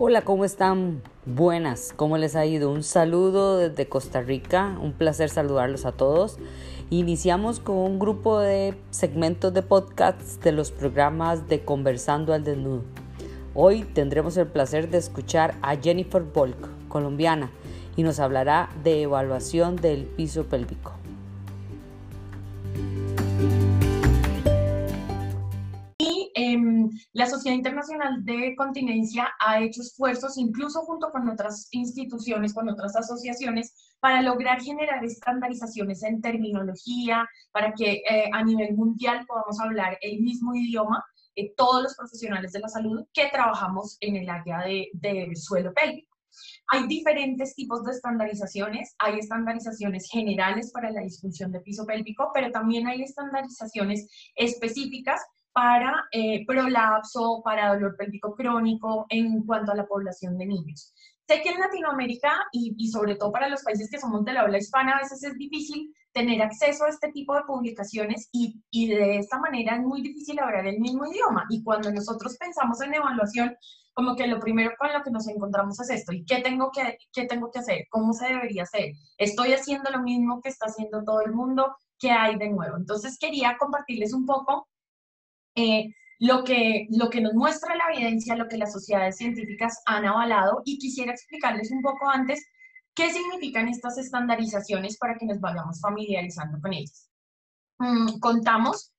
Hola, ¿cómo están? Buenas, ¿cómo les ha ido? Un saludo desde Costa Rica, un placer saludarlos a todos. Iniciamos con un grupo de segmentos de podcasts de los programas de Conversando al Desnudo. Hoy tendremos el placer de escuchar a Jennifer Volk, colombiana, y nos hablará de evaluación del piso pélvico. Sociedad Internacional de Continencia ha hecho esfuerzos, incluso junto con otras instituciones, con otras asociaciones, para lograr generar estandarizaciones en terminología, para que eh, a nivel mundial podamos hablar el mismo idioma eh, todos los profesionales de la salud que trabajamos en el área del suelo pélvico. Hay diferentes tipos de estandarizaciones. Hay estandarizaciones generales para la disfunción de piso pélvico, pero también hay estandarizaciones específicas para eh, prolapso, para dolor pélvico crónico en cuanto a la población de niños. Sé que en Latinoamérica y, y, sobre todo para los países que somos de la habla hispana a veces es difícil tener acceso a este tipo de publicaciones y, y, de esta manera es muy difícil hablar el mismo idioma. Y cuando nosotros pensamos en evaluación, como que lo primero con lo que nos encontramos es esto. ¿Y qué tengo que, qué tengo que hacer? ¿Cómo se debería hacer? ¿Estoy haciendo lo mismo que está haciendo todo el mundo? ¿Qué hay de nuevo? Entonces quería compartirles un poco eh, lo, que, lo que nos muestra la evidencia, lo que las sociedades científicas han avalado y quisiera explicarles un poco antes qué significan estas estandarizaciones para que nos vayamos familiarizando con ellas. Mm, contamos,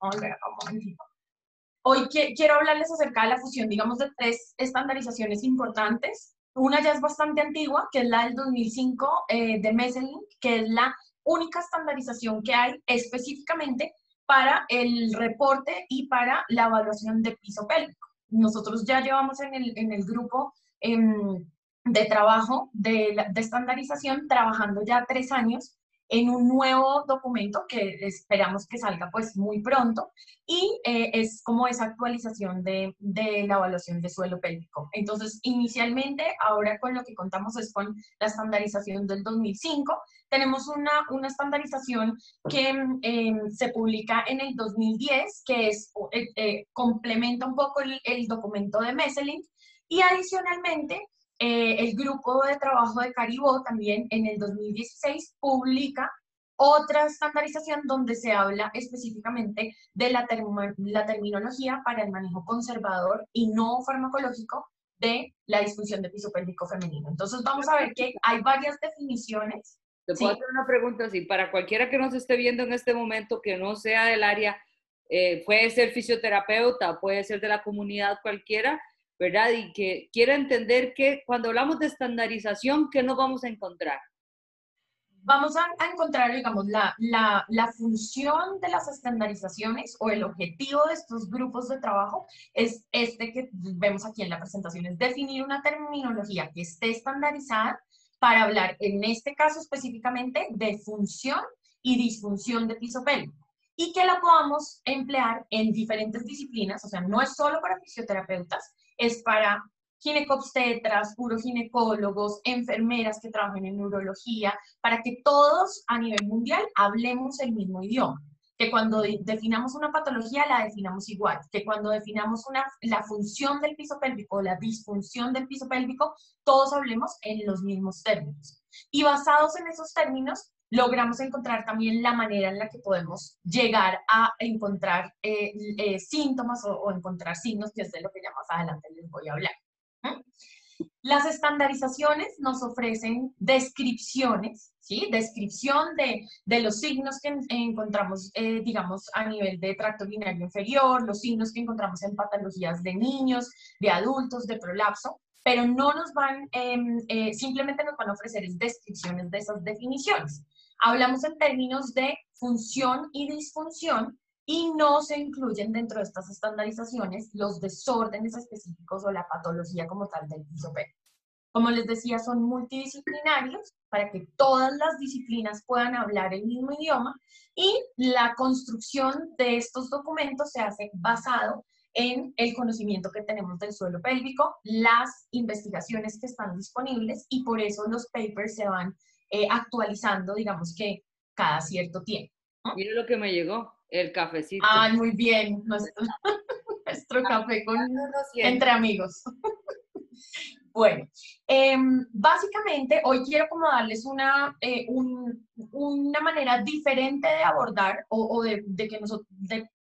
Hoy quiero hablarles acerca de la fusión, digamos, de tres estandarizaciones importantes. Una ya es bastante antigua, que es la del 2005 eh, de Messelink, que es la única estandarización que hay específicamente para el reporte y para la evaluación de piso pélvico. Nosotros ya llevamos en el, en el grupo em, de trabajo de, de estandarización trabajando ya tres años en un nuevo documento que esperamos que salga pues muy pronto y eh, es como esa actualización de, de, la evaluación de suelo pélvico. Entonces, inicialmente, ahora con lo que contamos es con la estandarización del 2005. Tenemos una, una estandarización que em, se publica en el 2010, que es, eh, eh, complementa un poco el, el documento de Messelink y adicionalmente eh, el grupo de trabajo de Caribó también en el 2016 publica otra estandarización donde se habla específicamente de la, la terminología para el manejo conservador y no farmacológico de la disfunción de piso pélvico femenino. Entonces vamos a ver que hay varias definiciones. Te puedo hacer una pregunta así, para cualquiera que nos esté viendo en este momento que no sea del área, eh, puede ser fisioterapeuta, puede ser de la comunidad cualquiera, ¿verdad? Y que quiera entender que cuando hablamos de estandarización, ¿qué nos vamos a encontrar? Vamos a, encontrar, digamos, la, la, la, función de las estandarizaciones o el objetivo de estos grupos de trabajo es este que vemos aquí en la presentación, es definir una terminología que esté estandarizada para hablar, en este caso específicamente, de función y disfunción de piso pélvico y que la podamos emplear en diferentes disciplinas, o sea, no es solo para fisioterapeutas, es para ginecobstetras, uroginecólogos, enfermeras que trabajan en neurología, para que todos a nivel mundial hablemos el mismo idioma. Que cuando definamos una patología la definamos igual, que cuando definamos una, la función del piso pélvico o la disfunción del piso pélvico, todos hablemos en los mismos términos. Y basados en esos términos, logramos encontrar también la manera en la que podemos llegar a encontrar eh, eh, síntomas o, encontrar signos, que es de lo que ya más adelante les voy a hablar. Las estandarizaciones nos ofrecen descripciones, ¿sí? Descripción de, de los signos que encontramos, eh, digamos, a nivel de tracto urinario inferior, los signos que encontramos en patologías de niños, de adultos, de prolapso, pero no nos van, em, simplemente nos van a ofrecer descripciones de esas definiciones. Hablamos en términos de función y disfunción y no se incluyen dentro de estas estandarizaciones los desórdenes específicos o la patología como tal del piso Como les decía, son multidisciplinarios para que todas las disciplinas puedan hablar el mismo idioma y la construcción de estos documentos se hace basado en el conocimiento que tenemos del suelo pélvico, las investigaciones que están disponibles y por eso los papers se van eh, actualizando, digamos que cada cierto tiempo. Mira lo que me llegó, el cafecito. Ay, muy bien, nuestro, café con, entre amigos. Bueno, em, básicamente hoy quiero como darles una, eh, una manera diferente de abordar o, de, que nosotros,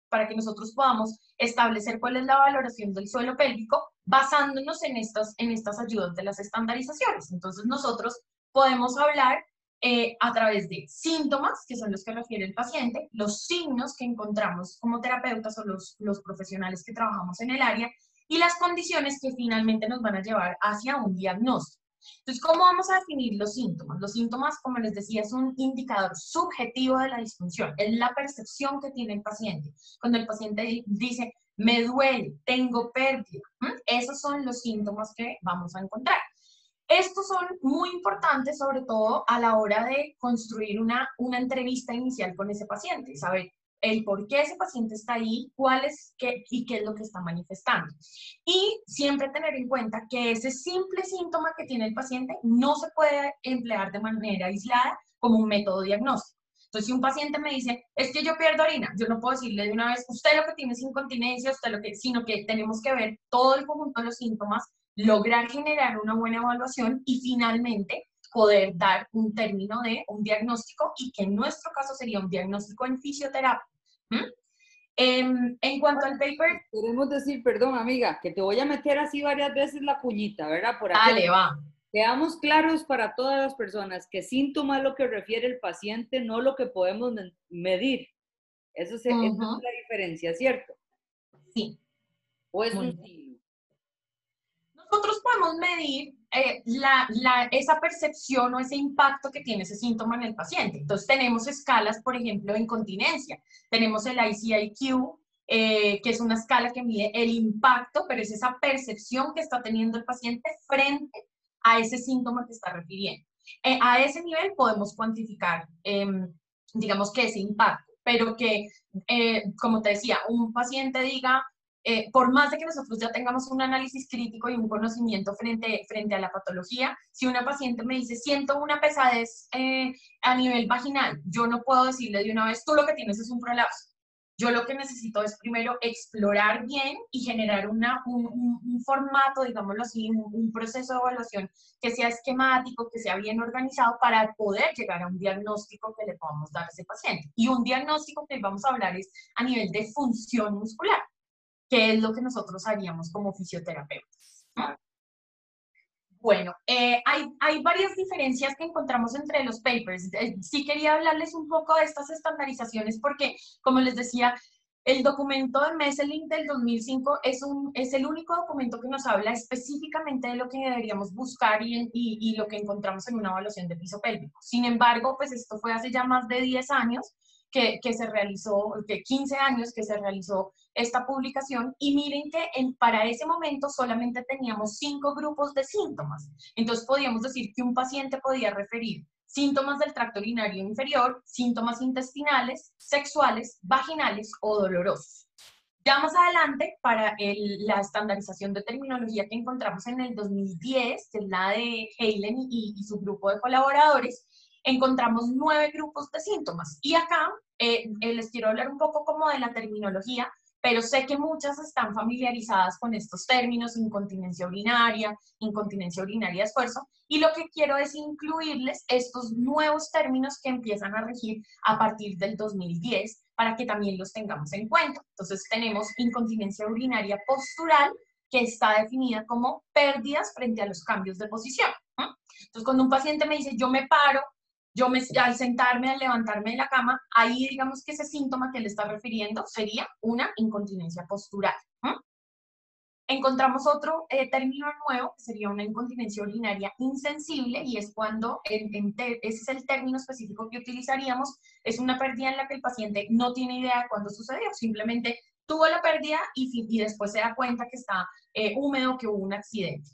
para que nosotros podamos establecer cuál es la valoración del suelo pélvico basándonos en estas, en estas ayudas de las estandarizaciones. Entonces nosotros podemos hablar eh, a través de síntomas, que son los que refiere el paciente, los signos que encontramos como terapeutas o los, los profesionales que trabajamos en el área y las condiciones que finalmente nos van a llevar hacia un diagnóstico. Entonces, ¿cómo vamos a definir los síntomas? Los síntomas, como les decía, es un indicador subjetivo de la disfunción, es la percepción que tiene el paciente. Cuando el paciente dice, me duele, tengo pérdida, esos son los síntomas que vamos a encontrar. Estos son muy importantes, sobre todo a la hora de construir una, una entrevista inicial con ese paciente, saber el por qué ese paciente está ahí, cuál es qué, y qué es lo que está manifestando. Y siempre tener en cuenta que ese simple síntoma que tiene el paciente no se puede emplear de manera aislada como un método diagnóstico. Entonces, si un paciente me dice, es que yo pierdo orina, yo no puedo decirle de una vez, usted lo que tiene es incontinencia, usted lo que, sino que tenemos que ver todo el conjunto de los síntomas, lograr generar una buena evaluación y finalmente poder dar un término de un diagnóstico y que en nuestro caso sería un diagnóstico en fisioterapia. Em, en, cuanto al paper... Queremos decir, perdón amiga, que te voy a meter así varias veces la cuñita, ¿verdad? Por aquí. Dale, va. Seamos claros para todas las personas que síntoma es lo que refiere el paciente, no lo que podemos medir. Eso es, esa es la diferencia, ¿cierto? Sí. ¿O es un signo? Nosotros podemos medir eh, la, la, esa percepción o ese impacto que tiene ese síntoma en el paciente. Entonces tenemos escalas, por ejemplo, de incontinencia. Tenemos el ICIQ, eh, que es una escala que mide el impacto, pero es esa percepción que está teniendo el paciente frente a ese síntoma que está refiriendo. Eh, a ese nivel podemos cuantificar, em, digamos que ese impacto, pero que, como te decía, un paciente diga, eh, por más de que nosotros ya tengamos un análisis crítico y un conocimiento frente, frente a la patología, si una paciente me dice, siento una pesadez eh, a nivel vaginal, yo no puedo decirle de una vez, tú lo que tienes es un prolapso. Yo lo que necesito es primero explorar bien y generar una, un, formato, digámoslo así, un, un, proceso de evaluación que sea esquemático, que sea bien organizado para poder llegar a un diagnóstico que le podamos dar a ese paciente. Y un diagnóstico que vamos a hablar es a nivel de función muscular qué es lo que nosotros haríamos como fisioterapeutas. Bueno, eh, hay, hay, varias diferencias que encontramos entre los papers. Eh, sí quería hablarles un poco de estas estandarizaciones porque, como les decía, el documento de Messelink del 2005 es, un, es el único documento que nos habla específicamente de lo que deberíamos buscar y, y, y lo que encontramos en una evaluación de piso pélvico. Sin embargo, pues esto fue hace ya más de 10 años que, que, se realizó, que 15 años que se realizó esta publicación y miren que en, para ese momento solamente teníamos cinco grupos de síntomas. Entonces podíamos decir que un paciente podía referir síntomas del tracto urinario inferior, síntomas intestinales, sexuales, vaginales o dolorosos. Ya más adelante, para la estandarización de terminología que encontramos en el 2010, que es la de Helen y, y su grupo de colaboradores, encontramos nueve grupos de síntomas. Y acá eh, eh, les quiero hablar un poco como de la terminología, pero sé que muchas están familiarizadas con estos términos, incontinencia urinaria, incontinencia urinaria de esfuerzo, y lo que quiero es incluirles estos nuevos términos que empiezan a regir a partir del 2010 para que también los tengamos en cuenta. Entonces tenemos incontinencia urinaria postural, que está definida como pérdidas frente a los cambios de posición. Entonces, cuando un paciente me dice, yo me paro, yo al sentarme, al levantarme de la cama, ahí digamos que ese síntoma que le está refiriendo sería una incontinencia postural. Encontramos otro eh, término nuevo, que sería una incontinencia urinaria insensible, y es cuando, ese es el término específico que utilizaríamos, es una pérdida en la que el paciente no tiene idea de cuándo sucedió, simplemente tuvo la pérdida y, y después se da cuenta que está eh, húmedo, que hubo un accidente.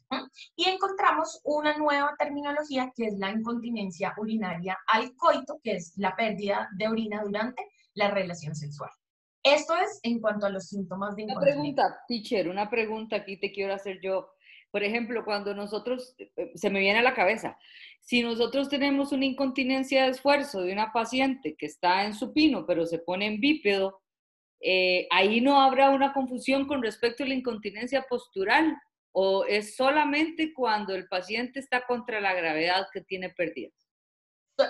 Y encontramos una nueva terminología que es la incontinencia urinaria al coito, que es la pérdida de orina durante la relación sexual. Esto es en cuanto a los síntomas de incontinencia. Una pregunta, teacher, una pregunta aquí te quiero hacer yo. Por ejemplo, cuando nosotros, eh, se me viene a la cabeza, si nosotros tenemos una incontinencia de esfuerzo de una paciente que está en supino, pero se pone en bípedo, eh, ahí no habrá una confusión con respecto a la incontinencia postural. o es solamente cuando el paciente está contra la gravedad que tiene pérdidas?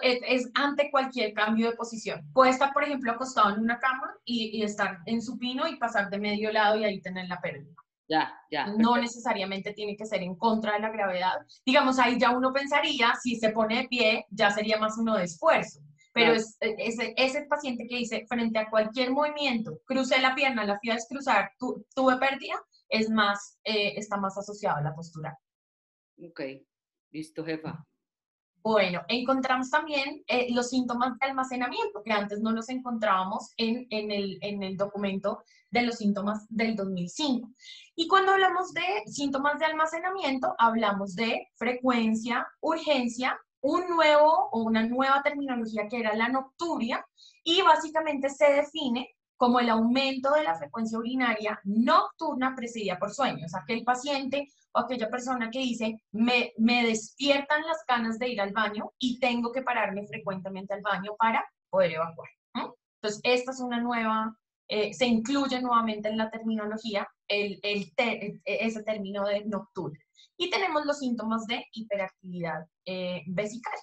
Es, ante cualquier cambio de posición. Puede estar, por ejemplo, acostado en una cama y, estar en supino y pasar de medio lado y ahí tener la pérdida. Ya, ya. No necesariamente tiene que ser en contra de la gravedad. Digamos, ahí ya uno pensaría, si se pone de pie, ya sería más uno de esfuerzo. Pero es, e, ese, ese, paciente que dice, frente a cualquier movimiento, crucé la pierna, la fui a descruzar, tuve pérdida, es más, eh, está más asociado a la postura. Ok, listo, jefa. Bueno, encontramos también eh, los síntomas de almacenamiento, que antes no los encontrábamos en, en, el, en el documento de los síntomas del 2005. Y cuando hablamos de síntomas de almacenamiento, hablamos de frecuencia, urgencia, un nuevo o una nueva terminología que era la nocturia, y básicamente se define como el aumento de la frecuencia urinaria nocturna precedida por sueños. Aquel paciente o aquella persona que dice, me, me despiertan las ganas de ir al baño y tengo que pararme frecuentemente al baño para poder evacuar. Entonces, esta es una nueva, eh, se incluye nuevamente en la terminología el, ese término de nocturna. Y tenemos los síntomas de hiperactividad eh, vesical.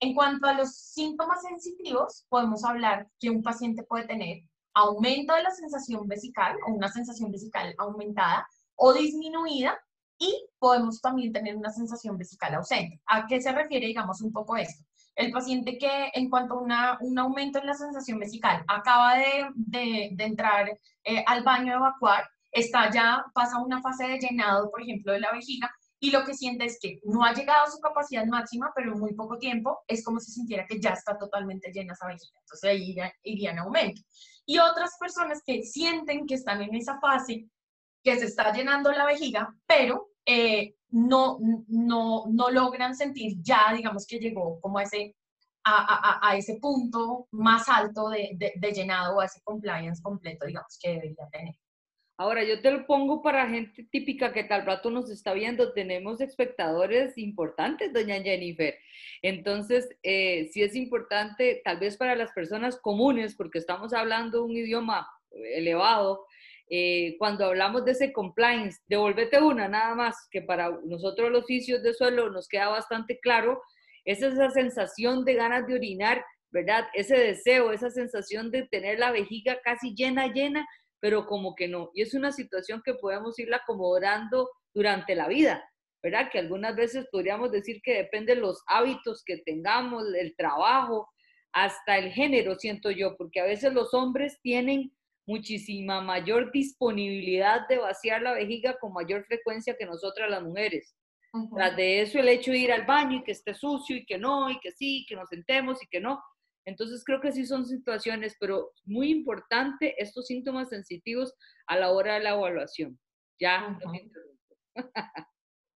En cuanto a los síntomas sensitivos, podemos hablar que un paciente puede tener aumento de la sensación vesical o una sensación vesical aumentada o disminuida y podemos también tener una sensación vesical ausente. ¿A qué se refiere, digamos, un poco esto? El paciente que en cuanto a un aumento en la sensación vesical acaba de, entrar eh, al baño a evacuar, está ya, pasa una fase de llenado, por ejemplo, de la vejiga, y lo que siente es que no ha llegado a su capacidad máxima, pero en muy poco tiempo es como si sintiera que ya está totalmente llena esa vejiga. Entonces ahí iría, iría en aumento. Y otras personas que sienten que están en esa fase, que se está llenando la vejiga, pero eh, no, no, no logran sentir ya, digamos que llegó como a ese, a, a, a ese punto más alto de, de, llenado o a ese compliance completo, digamos, que debería tener. Ahora, yo te lo pongo para gente típica que tal rato nos está viendo. Tenemos espectadores importantes, doña Jennifer. Entonces, eh, sí es importante, tal vez para las personas comunes, porque estamos hablando un idioma elevado, eh, cuando hablamos de ese compliance, devolvete una nada más, que para nosotros los oficios de suelo nos queda bastante claro, es esa sensación de ganas de orinar, ¿verdad? Ese deseo, esa sensación de tener la vejiga casi llena, llena, pero como que no. Y es una situación que podemos irla acomodando durante la vida, ¿verdad? Que algunas veces podríamos decir que depende de los hábitos que tengamos, el trabajo, hasta el género, siento yo, porque a veces los hombres tienen muchísima mayor disponibilidad de vaciar la vejiga con mayor frecuencia que nosotras las mujeres. Tras de eso, el hecho de ir al baño y que esté sucio y que no, y que sí, que nos sentemos y que no, entonces creo que sí son situaciones, pero muy importante estos síntomas sensitivos a la hora de la evaluación. Ya.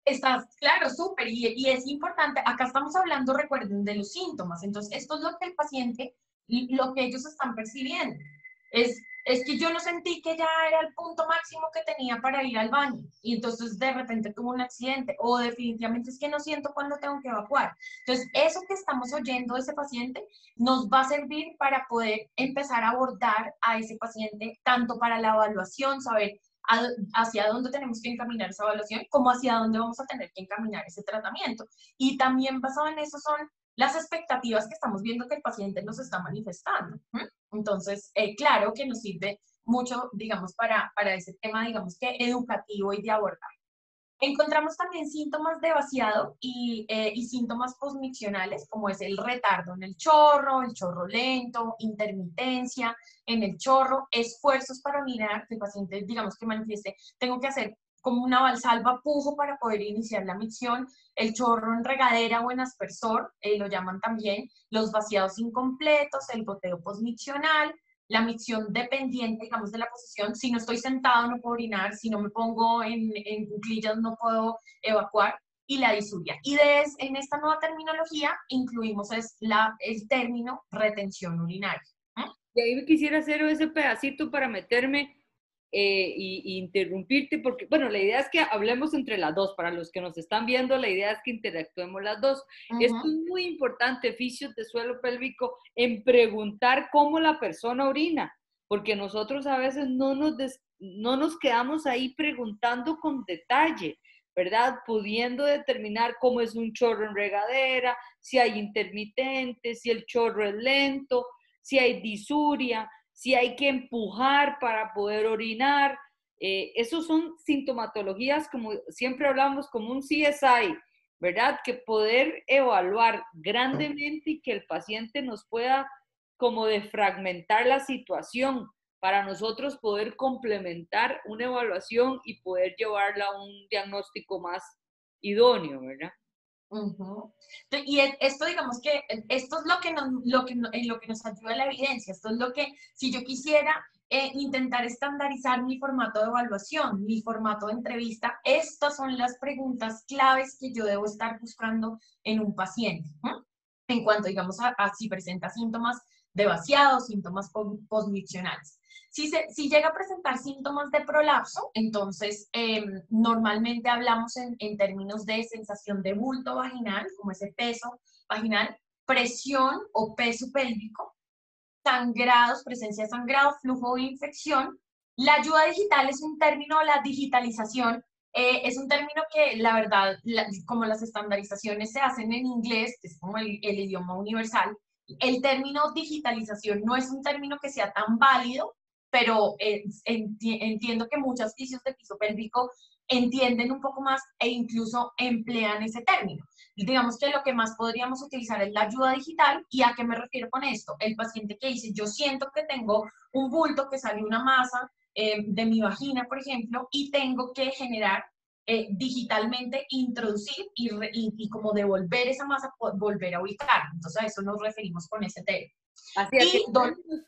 Estás, claro, súper, y, y, es importante, acá estamos hablando, recuerden, de los síntomas, entonces esto es lo que el paciente, lo que ellos están percibiendo, es es que yo no sentí que ya era el punto máximo que tenía para ir al baño y entonces de repente tuvo un accidente o definitivamente es que no siento cuando tengo que evacuar. Entonces, eso que estamos oyendo de ese paciente nos va a servir para poder empezar a abordar a ese paciente tanto para la evaluación, saber hacia dónde tenemos que encaminar esa evaluación, como hacia dónde vamos a tener que encaminar ese tratamiento. Y también basado en eso son las expectativas que estamos viendo que el paciente nos está manifestando. Entonces, eh, claro que nos sirve mucho, digamos, para, para ese tema, digamos que educativo y de abordar. Encontramos también síntomas de vaciado y, eh, y, síntomas postmiccionales, como es el retardo en el chorro, el chorro lento, intermitencia en el chorro, esfuerzos para mirar, que el paciente, digamos, que manifieste, tengo que hacer como una valsalva pujo para poder iniciar la micción, el chorro en regadera o en aspersor, eh, lo llaman también, los vaciados incompletos, el goteo postmiccional, la micción dependiente, digamos, de la posición. Si no estoy sentado no puedo orinar, si no me pongo en, en cuclillas no puedo evacuar, y la disuria. Y de, en esta nueva terminología incluimos es la, el término retención urinaria. Y ahí quisiera hacer ese pedacito para meterme eh, y, interrumpirte, porque, bueno, la idea es que hablemos entre las dos. Para los que nos están viendo, la idea es que interactuemos las dos. Esto es muy importante, oficios de suelo pélvico, en preguntar cómo la persona orina. porque nosotros a veces no nos, no nos quedamos ahí preguntando con detalle, ¿verdad? Pudiendo determinar cómo es un chorro en regadera, si hay intermitentes, si el chorro es lento, si hay disuria, si hay que empujar para poder orinar. Eh, esos son sintomatologías, como siempre hablamos, como un CSI, ¿verdad? Que poder evaluar grandemente y que el paciente nos pueda como defragmentar la situación para nosotros poder complementar una evaluación y poder llevarla a un diagnóstico más idóneo, ¿verdad? Y esto, digamos que, esto es lo que, nos, lo, que, lo que nos ayuda la evidencia, esto es lo que, si yo quisiera eh, intentar estandarizar mi formato de evaluación, mi formato de entrevista, estas son las preguntas claves que yo debo estar buscando en un paciente. En cuanto, digamos, a, a si presenta síntomas de vaciado, síntomas postmiccionales. Si, si llega a presentar síntomas de prolapso, entonces em, normalmente hablamos en, en, términos de sensación de bulto vaginal, como ese peso vaginal, presión o peso pélvico, sangrados, presencia de sangrado, flujo de infección. La ayuda digital es un término, la digitalización eh, es un término que la verdad, como las estandarizaciones se hacen en inglés, que es como el, el idioma universal, el término digitalización no es un término que sea tan válido, pero eh, entiendo que muchas fisios de piso pélvico entienden un poco más e incluso emplean ese término. Digamos que lo que más podríamos utilizar es la ayuda digital. ¿Y a qué me refiero con esto? El paciente que dice, yo siento que tengo un bulto, que sale una masa eh, de mi vagina, por ejemplo, y tengo que generar eh, digitalmente introducir y, y, como devolver esa masa, volver a ubicar. Entonces a eso nos referimos con ese término. Así es,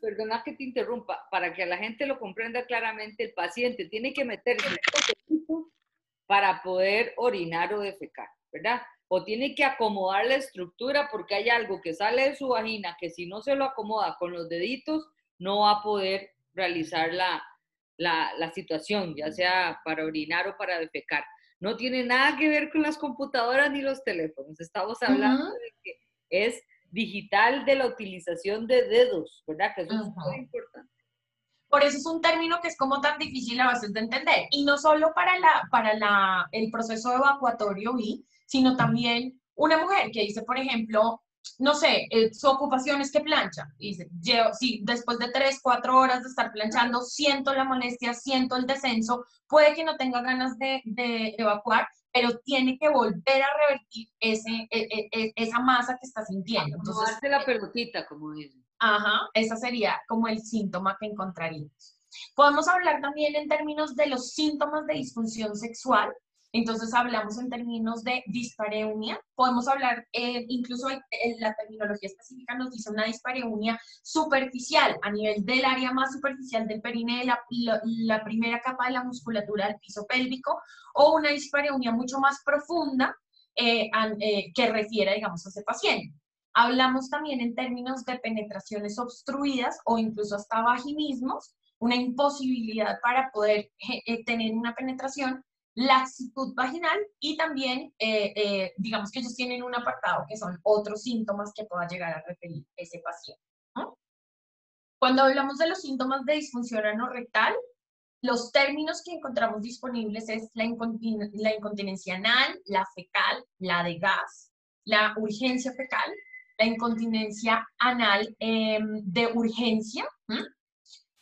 perdona que te interrumpa, para que la gente lo comprenda claramente, el paciente tiene que meterse para poder orinar o defecar, ¿verdad? O tiene que acomodar la estructura porque hay algo que sale de su vagina que si no se lo acomoda con los deditos, no va a poder realizar la, la, situación, ya sea para orinar o para defecar. No tiene nada que ver con las computadoras ni los teléfonos. Estamos hablando de que es digital de la utilización de dedos, ¿verdad? Que eso es muy importante. Por eso es un término que es como tan difícil a veces de entender. Y no solo para, la, para la, el proceso evacuatorio, sino también una mujer que dice, por ejemplo, no sé, eh, su ocupación es que plancha. Y dice, sí, después de tres, cuatro horas de estar planchando, siento la molestia, siento el descenso, puede que no tenga ganas de, de evacuar, pero tiene que volver a revertir ese, e, e, e, esa masa que está sintiendo. Entonces, la pelotita, como dicen. Ajá, esa sería como el síntoma que encontraríamos. Podemos hablar también en términos de los síntomas de disfunción sexual, entonces hablamos en términos de dispareunia, podemos hablar, eh, incluso la terminología específica nos dice una dispareunia superficial a nivel del área más superficial del perine, la, la, primera capa de la musculatura del piso pélvico, o una dispareunia mucho más profunda eh, eh, que refiere, digamos, a ese paciente. Hablamos también en términos de penetraciones obstruidas o incluso hasta vaginismos, una imposibilidad para poder tener una penetración laxitud vaginal y también, eh, eh, digamos que ellos tienen un apartado que son otros síntomas que pueda llegar a referir ese paciente. Cuando hablamos de los síntomas de disfunción anorrectal, los términos que encontramos disponibles es la, la incontinencia anal, la fecal, la de gas, la urgencia fecal, la incontinencia anal em, de urgencia,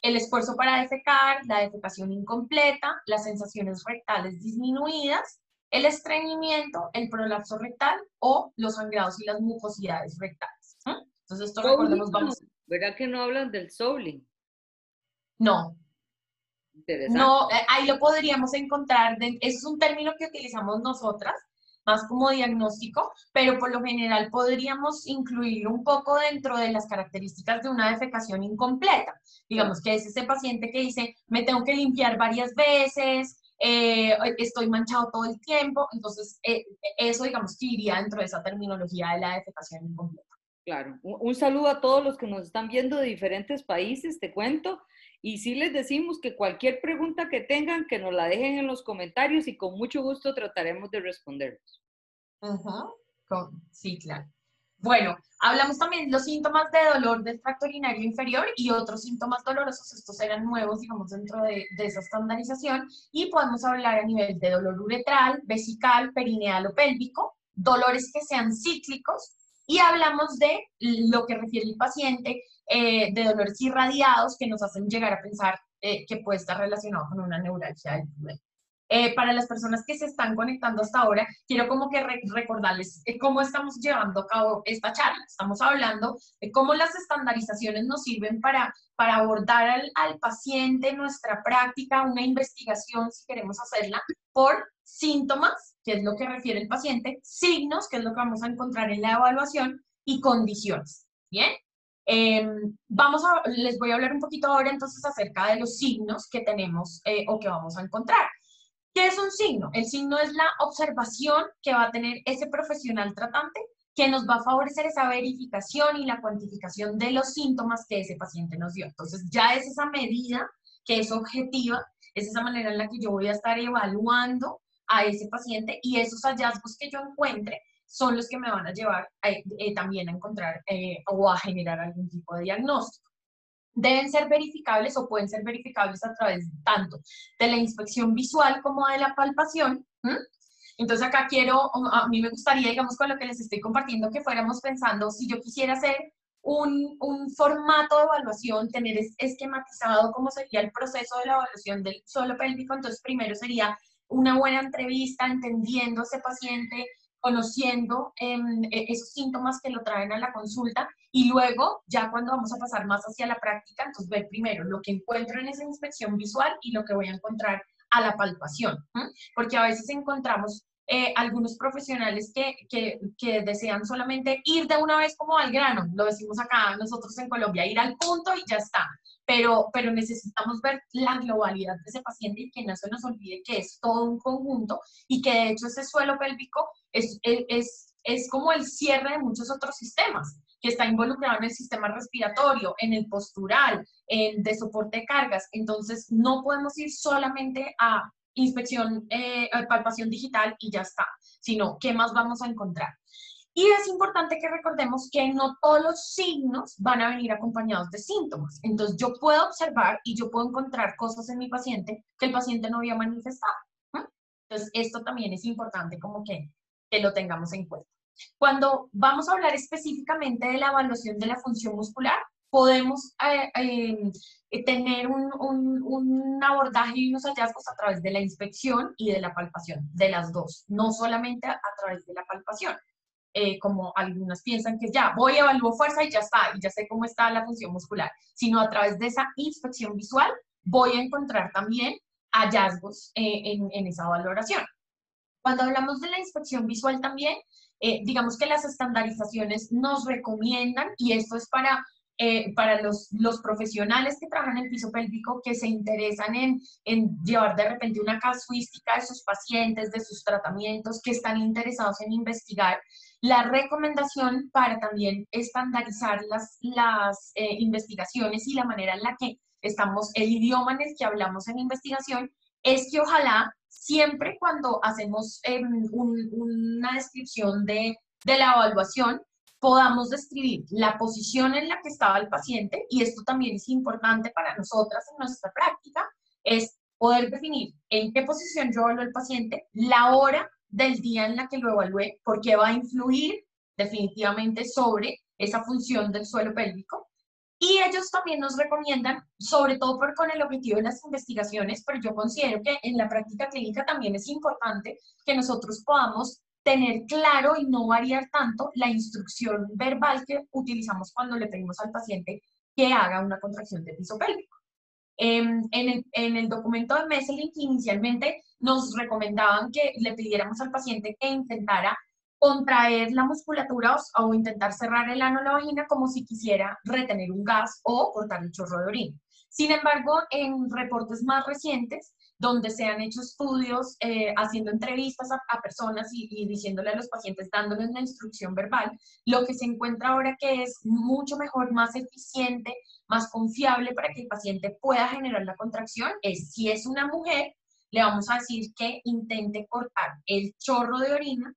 el esfuerzo para defecar, la defecación incompleta, las sensaciones rectales disminuidas, el estreñimiento, el prolapso rectal o los sangrados y las mucosidades rectales. Entonces, esto recordemos, vamos. ¿Verdad que no hablan del souling? No. No, eh, ahí lo podríamos encontrar. eso es un término que utilizamos nosotras más como diagnóstico, pero por lo general podríamos incluir un poco dentro de las características de una defecación incompleta. Digamos que es ese paciente que dice, me tengo que limpiar varias veces, eh, estoy manchado todo el tiempo, entonces eh, eso digamos que iría dentro de esa terminología de la defecación incompleta. Claro, un, saludo a todos los que nos están viendo de diferentes países, te cuento. Y sí les decimos que cualquier pregunta que tengan, que nos la dejen en los comentarios y con mucho gusto trataremos de responderlos. Sí, claro. Bueno, hablamos también de los síntomas de dolor del tracto urinario inferior y otros síntomas dolorosos. Estos eran nuevos, digamos, dentro de, de esa estandarización. Y podemos hablar a nivel de dolor uretral, vesical, perineal o pélvico, dolores que sean cíclicos. Y hablamos de lo que refiere el paciente, eh, de dolores irradiados que nos hacen llegar a pensar eh, que puede estar relacionado con una neuralgia del pubis. Eh, para las personas que se están conectando hasta ahora, quiero como que recordarles eh, cómo estamos llevando a cabo esta charla. Estamos hablando de cómo las estandarizaciones nos sirven para, para abordar al, al paciente nuestra práctica, una investigación, si queremos hacerla, por síntomas, que es lo que refiere el paciente, signos, que es lo que vamos a encontrar en la evaluación, y condiciones. ¿Bien? Em, vamos a, les voy a hablar un poquito ahora entonces acerca de los signos que tenemos eh, o que vamos a encontrar. ¿Qué es un signo? El signo es la observación que va a tener ese profesional tratante que nos va a favorecer esa verificación y la cuantificación de los síntomas que ese paciente nos dio. Entonces, ya es esa medida que es objetiva, es esa manera en la que yo voy a estar evaluando a ese paciente y esos hallazgos que yo encuentre son los que me van a llevar eh, también a encontrar eh, o a generar algún tipo de diagnóstico deben ser verificables o pueden ser verificables a través tanto de la inspección visual como de la palpación. Entonces acá quiero, a mí me gustaría, digamos, con lo que les estoy compartiendo, que fuéramos pensando, si yo quisiera hacer un, un formato de evaluación, tener esquematizado cómo sería el proceso de la evaluación del suelo pélvico, entonces primero sería una buena entrevista, entendiendo a ese paciente, conociendo em, e, esos síntomas que lo traen a la consulta y luego, ya cuando vamos a pasar más hacia la práctica, entonces ver primero lo que encuentro en esa inspección visual y lo que voy a encontrar a la palpación, porque a veces encontramos eh, algunos profesionales que, que, que, desean solamente ir de una vez como al grano, lo decimos acá nosotros en Colombia, ir al punto y ya está, pero, pero necesitamos ver la globalidad de ese paciente y que no se nos olvide que es todo un conjunto y que de hecho ese suelo pélvico es, es, es como el cierre de muchos otros sistemas que está involucrado en el sistema respiratorio, en el postural, en de soporte de cargas. Entonces, no podemos ir solamente a inspección, eh, palpación digital y ya está, sino qué más vamos a encontrar. Y es importante que recordemos que no todos los signos van a venir acompañados de síntomas. Entonces, yo puedo observar y yo puedo encontrar cosas en mi paciente que el paciente no había manifestado. Entonces, esto también es importante como que, que lo tengamos en cuenta. Cuando vamos a hablar específicamente de la evaluación de la función muscular, podemos eh, eh, tener un, un, abordaje y unos hallazgos a través de la inspección y de la palpación, de las dos, no solamente a, través de la palpación. Eh, como algunas piensan que ya voy, evalúo fuerza y ya está, y ya sé cómo está la función muscular, sino a través de esa inspección visual voy a encontrar también hallazgos en, en esa valoración. Cuando hablamos de la inspección visual también, eh, digamos que las estandarizaciones nos recomiendan, y esto es para, eh, para los, los, profesionales que trabajan en el piso pélvico, que se interesan en, en, llevar de repente una casuística de sus pacientes, de sus tratamientos, que están interesados en investigar, la recomendación para también estandarizar las, las eh, investigaciones y la manera en la que estamos, el idioma en el que hablamos en investigación, es que ojalá siempre cuando hacemos em, una descripción de, la evaluación, podamos describir la posición en la que estaba el paciente, y esto también es importante para nosotras en nuestra práctica, es poder definir en qué posición yo evalúo al paciente, la hora del día en la que lo evalué, porque va a influir definitivamente sobre esa función del suelo pélvico, y ellos también nos recomiendan, sobre todo por, con el objetivo de las investigaciones, pero yo considero que en la práctica clínica también es importante que nosotros podamos tener claro y no variar tanto la instrucción verbal que utilizamos cuando le pedimos al paciente que haga una contracción de piso. Em, en, el, en, el, documento de Messelink inicialmente nos recomendaban que le pidiéramos al paciente que intentara contraer la musculatura o, intentar cerrar el ano o la vagina como si quisiera retener un gas o cortar el chorro de orina. Sin embargo, en reportes más recientes, donde se han hecho estudios eh, haciendo entrevistas a, personas y, diciéndole a los pacientes, dándoles la instrucción verbal, lo que se encuentra ahora que es mucho mejor, más eficiente, más confiable para que el paciente pueda generar la contracción es si es una mujer, le vamos a decir que intente cortar el chorro de orina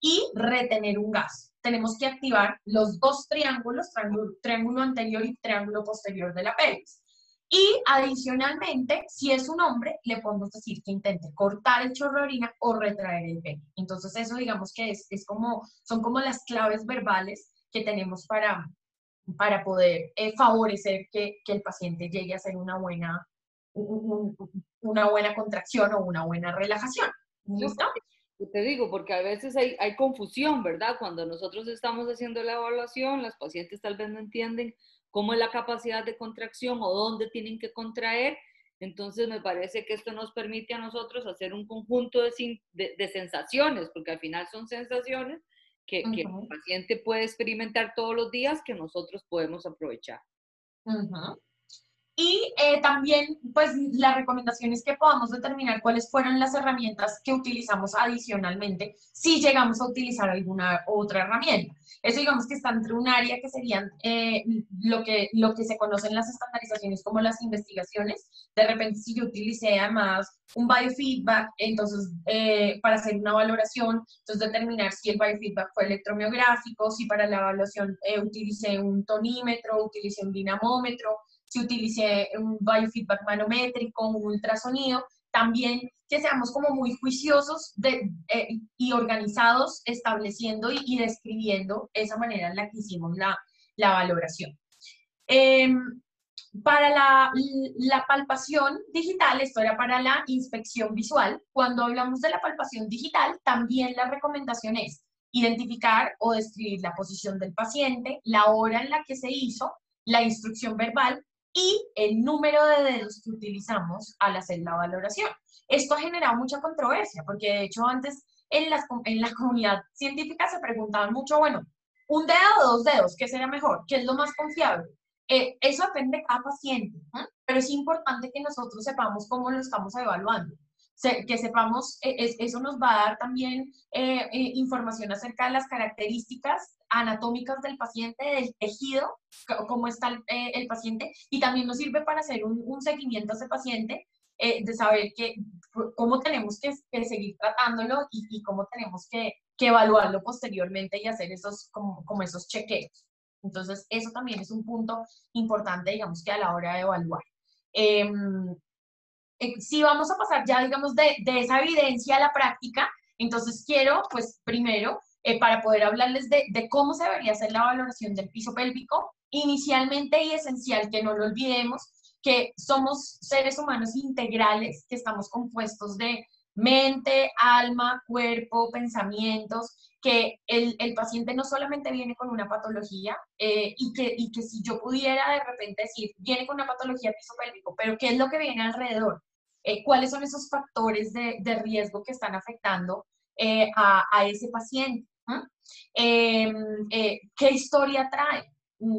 y retener un gas. tenemos que activar los dos triángulos, triángulo, anterior y triángulo posterior de la pelvis. Y adicionalmente, si es un hombre, le podemos decir que intente cortar el chorro de orina o retraer el pene. Entonces, eso digamos que es, es como, son como las claves verbales que tenemos para, para poder eh, favorecer que, que, el paciente llegue a hacer una buena, una buena contracción o una buena relajación. ¿Listo? Te digo, porque a veces hay, hay, confusión, ¿verdad? Cuando nosotros estamos haciendo la evaluación, las pacientes tal vez no entienden cómo es la capacidad de contracción o dónde tienen que contraer. Entonces me parece que esto nos permite a nosotros hacer un conjunto de, de, sensaciones, porque al final son sensaciones que, que, el paciente puede experimentar todos los días que nosotros podemos aprovechar. Y eh, también, pues, la recomendación es que podamos determinar cuáles fueron las herramientas que utilizamos adicionalmente si llegamos a utilizar alguna otra herramienta. Eso digamos que está entre un área que serían eh, lo, que, lo que se conoce en las estandarizaciones como las investigaciones. De repente, si yo utilicé además un biofeedback, entonces, eh, para hacer una valoración, entonces determinar si el biofeedback fue electromiográfico, si para la evaluación utilicé un tonímetro, utilicé un dinamómetro, si utilicé un biofeedback manométrico, un ultrasonido, también que seamos como muy juiciosos de, eh, y organizados estableciendo y, describiendo esa manera en la que hicimos la, la valoración. Em, para la, la, palpación digital, esto era para la inspección visual. Cuando hablamos de la palpación digital, también la recomendación es identificar o describir la posición del paciente, la hora en la que se hizo, la instrucción verbal y el número de dedos que utilizamos al hacer la valoración. Esto ha generado mucha controversia, porque de hecho antes en la, en la comunidad científica se preguntaban mucho, bueno, un dedo o dos dedos, ¿qué sería mejor? ¿Qué es lo más confiable? Eh, eso depende de cada paciente, pero es importante que nosotros sepamos cómo lo estamos evaluando que sepamos, e, eso nos va a dar también eh, eh, información acerca de las características anatómicas del paciente, del tejido, cómo está el, eh, paciente, y también nos sirve para hacer un, seguimiento a ese paciente, de saber que, cómo tenemos que, seguir tratándolo y, cómo tenemos que, evaluarlo posteriormente y hacer esos, como, como esos chequeos. Entonces, eso también es un punto importante, digamos, que a la hora de evaluar. Em, eh, si vamos a pasar ya, digamos, de, de, esa evidencia a la práctica, entonces quiero, pues, primero, eh, para poder hablarles de, de, cómo se debería hacer la valoración del piso pélvico, inicialmente y esencial que no lo olvidemos, que somos seres humanos integrales, que estamos compuestos de mente, alma, cuerpo, pensamientos, que el, el paciente no solamente viene con una patología eh, y, que, y que si yo pudiera de repente decir, viene con una patología piso pélvico, pero ¿qué es lo que viene alrededor? Eh, ¿Cuáles son esos factores de, de, riesgo que están afectando eh, a, a, ese paciente? Em, ¿Qué historia trae?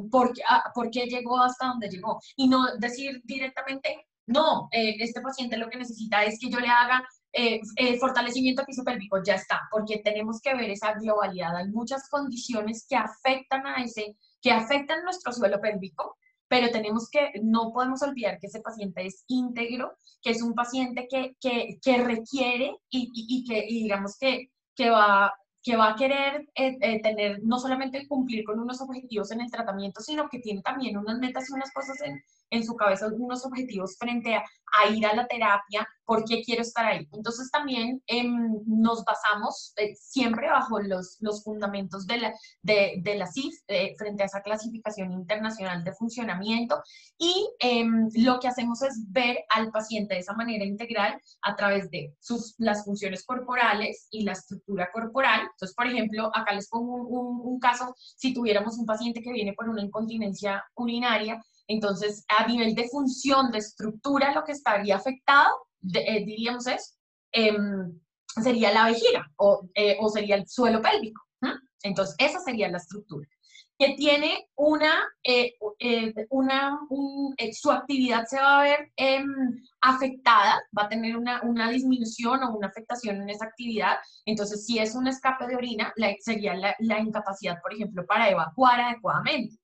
¿Por qué, ah, ¿Por qué llegó hasta donde llegó? Y no decir directamente, no, este paciente lo que necesita es que yo le haga eh, eh, fortalecimiento pisopélvico, ya está, porque tenemos que ver esa globalidad. Hay muchas condiciones que afectan a ese, que afectan nuestro suelo pélvico, pero tenemos que, no podemos olvidar que ese paciente es íntegro, que es un paciente que, que, que requiere y, y, que, digamos que, que va que va a querer eh, eh, tener no solamente cumplir con unos objetivos en el tratamiento, sino que tiene también unas metas y unas cosas en, en su cabeza, unos objetivos frente a, ir a la terapia, por qué quiero estar ahí. Entonces también em, nos basamos eh, siempre bajo los, los fundamentos de la, de, de la CIF frente a esa clasificación internacional de funcionamiento. Y em, lo que hacemos es ver al paciente de esa manera integral a través de sus, las funciones corporales y la estructura corporal. Entonces, por ejemplo, acá les pongo un, caso, si tuviéramos un paciente que viene por una incontinencia urinaria, entonces a nivel de función, de estructura, lo que estaría afectado, eh, diríamos es, em, sería la vejiga o, eh, o, sería el suelo pélvico. Entonces, esa sería la estructura que tiene una, eh, eh, una su actividad se va a ver em, afectada, va a tener una, una, disminución o una afectación en esa actividad. Entonces, si es un escape de orina, sería la, la, incapacidad, por ejemplo, para evacuar adecuadamente.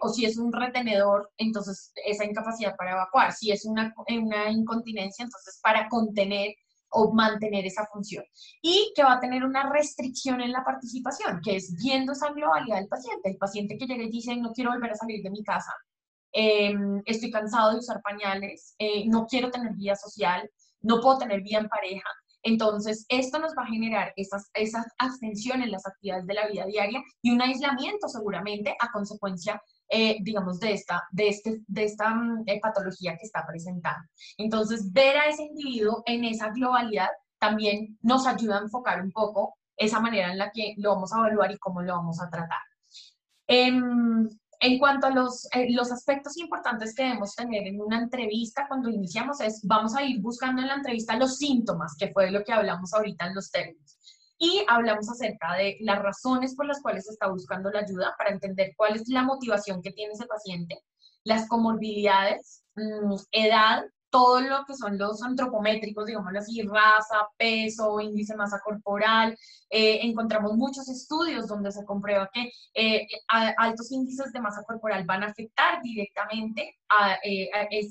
O si es un retenedor, entonces esa incapacidad para evacuar. Si es una, una incontinencia, entonces para contener o mantener esa función. Y que va a tener una restricción en la participación, que es viendo esa globalidad del paciente. El paciente que llega y dice, no quiero volver a salir de mi casa, em, estoy cansado de usar pañales, eh, no quiero tener vida social, no puedo tener vida en pareja. Entonces, esto nos va a generar esas, esas abstención en las actividades de la vida diaria y un aislamiento seguramente a consecuencia eh, digamos, de esta, de este, de esta mm, eh, patología que está presentando. Entonces, ver a ese individuo en esa globalidad también nos ayuda a enfocar un poco esa manera en la que lo vamos a evaluar y cómo lo vamos a tratar. Em, en cuanto a los, eh, los aspectos importantes que debemos tener en una entrevista cuando iniciamos es, vamos a ir buscando en la entrevista los síntomas, que fue lo que hablamos ahorita en los términos. Y hablamos acerca de las razones por las cuales está buscando la ayuda para entender cuál es la motivación que tiene ese paciente, las comorbilidades, mm, edad, todo lo que son los antropométricos, digamos así, raza, peso, índice masa corporal. Eh, encontramos muchos estudios donde se comprueba que eh, altos índices de masa corporal van a afectar directamente a, eh,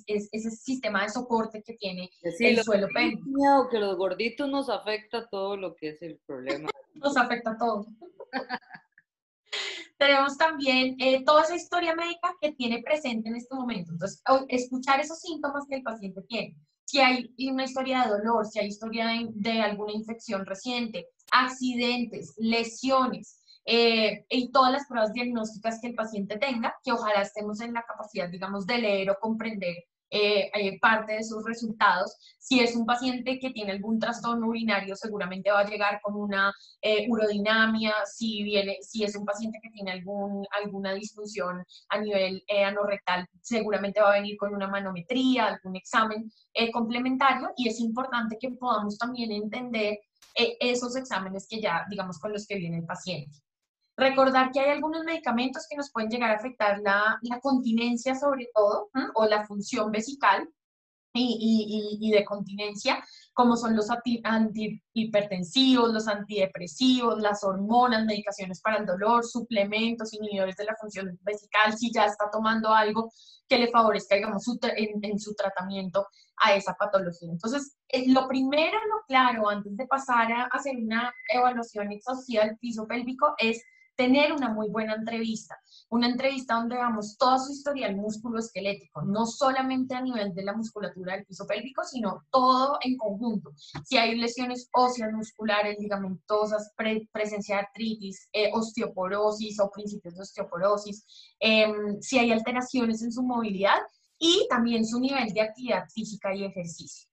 ese sistema de soporte que tiene el suelo pélvico. que los gorditos nos afecta todo lo que es el problema. nos afecta todo. tenemos también eh, toda esa historia médica que tiene presente en este momento. Entonces, escuchar esos síntomas que el paciente tiene. Si hay una historia de dolor, si hay historia de, alguna infección reciente, accidentes, lesiones, eh, y todas las pruebas diagnósticas que el paciente tenga, que ojalá estemos en la capacidad, digamos, de leer o comprender eh, eh, parte de sus resultados. Si es un paciente que tiene algún trastorno urinario, seguramente va a llegar con una eh, urodinamia. Si, viene, si es un paciente que tiene algún, alguna disfunción a nivel anorrectal, seguramente va a venir con una manometría, algún examen complementario. Y es importante que podamos también entender esos exámenes que ya, digamos, con los que viene el paciente. Recordar que hay algunos medicamentos que nos pueden llegar a afectar la, la continencia sobre todo, o la función vesical y, y, y, de continencia, como son los antihipertensivos, los antidepresivos, las hormonas, medicaciones para el dolor, suplementos, inhibidores de la función vesical, si ya está tomando algo que le favorezca, digamos, en, en, su tratamiento a esa patología. Entonces, eh, lo primero, lo claro, antes de pasar a hacer una evaluación exhaustiva del piso pélvico es tener una muy buena entrevista, una entrevista donde veamos toda su historial esquelético, no solamente a nivel de la musculatura del piso pélvico, sino todo en conjunto. Si hay lesiones óseas, musculares, ligamentosas, presencia de artritis, eh, osteoporosis o principios de osteoporosis, em, si hay alteraciones en su movilidad y también su nivel de actividad física y ejercicio.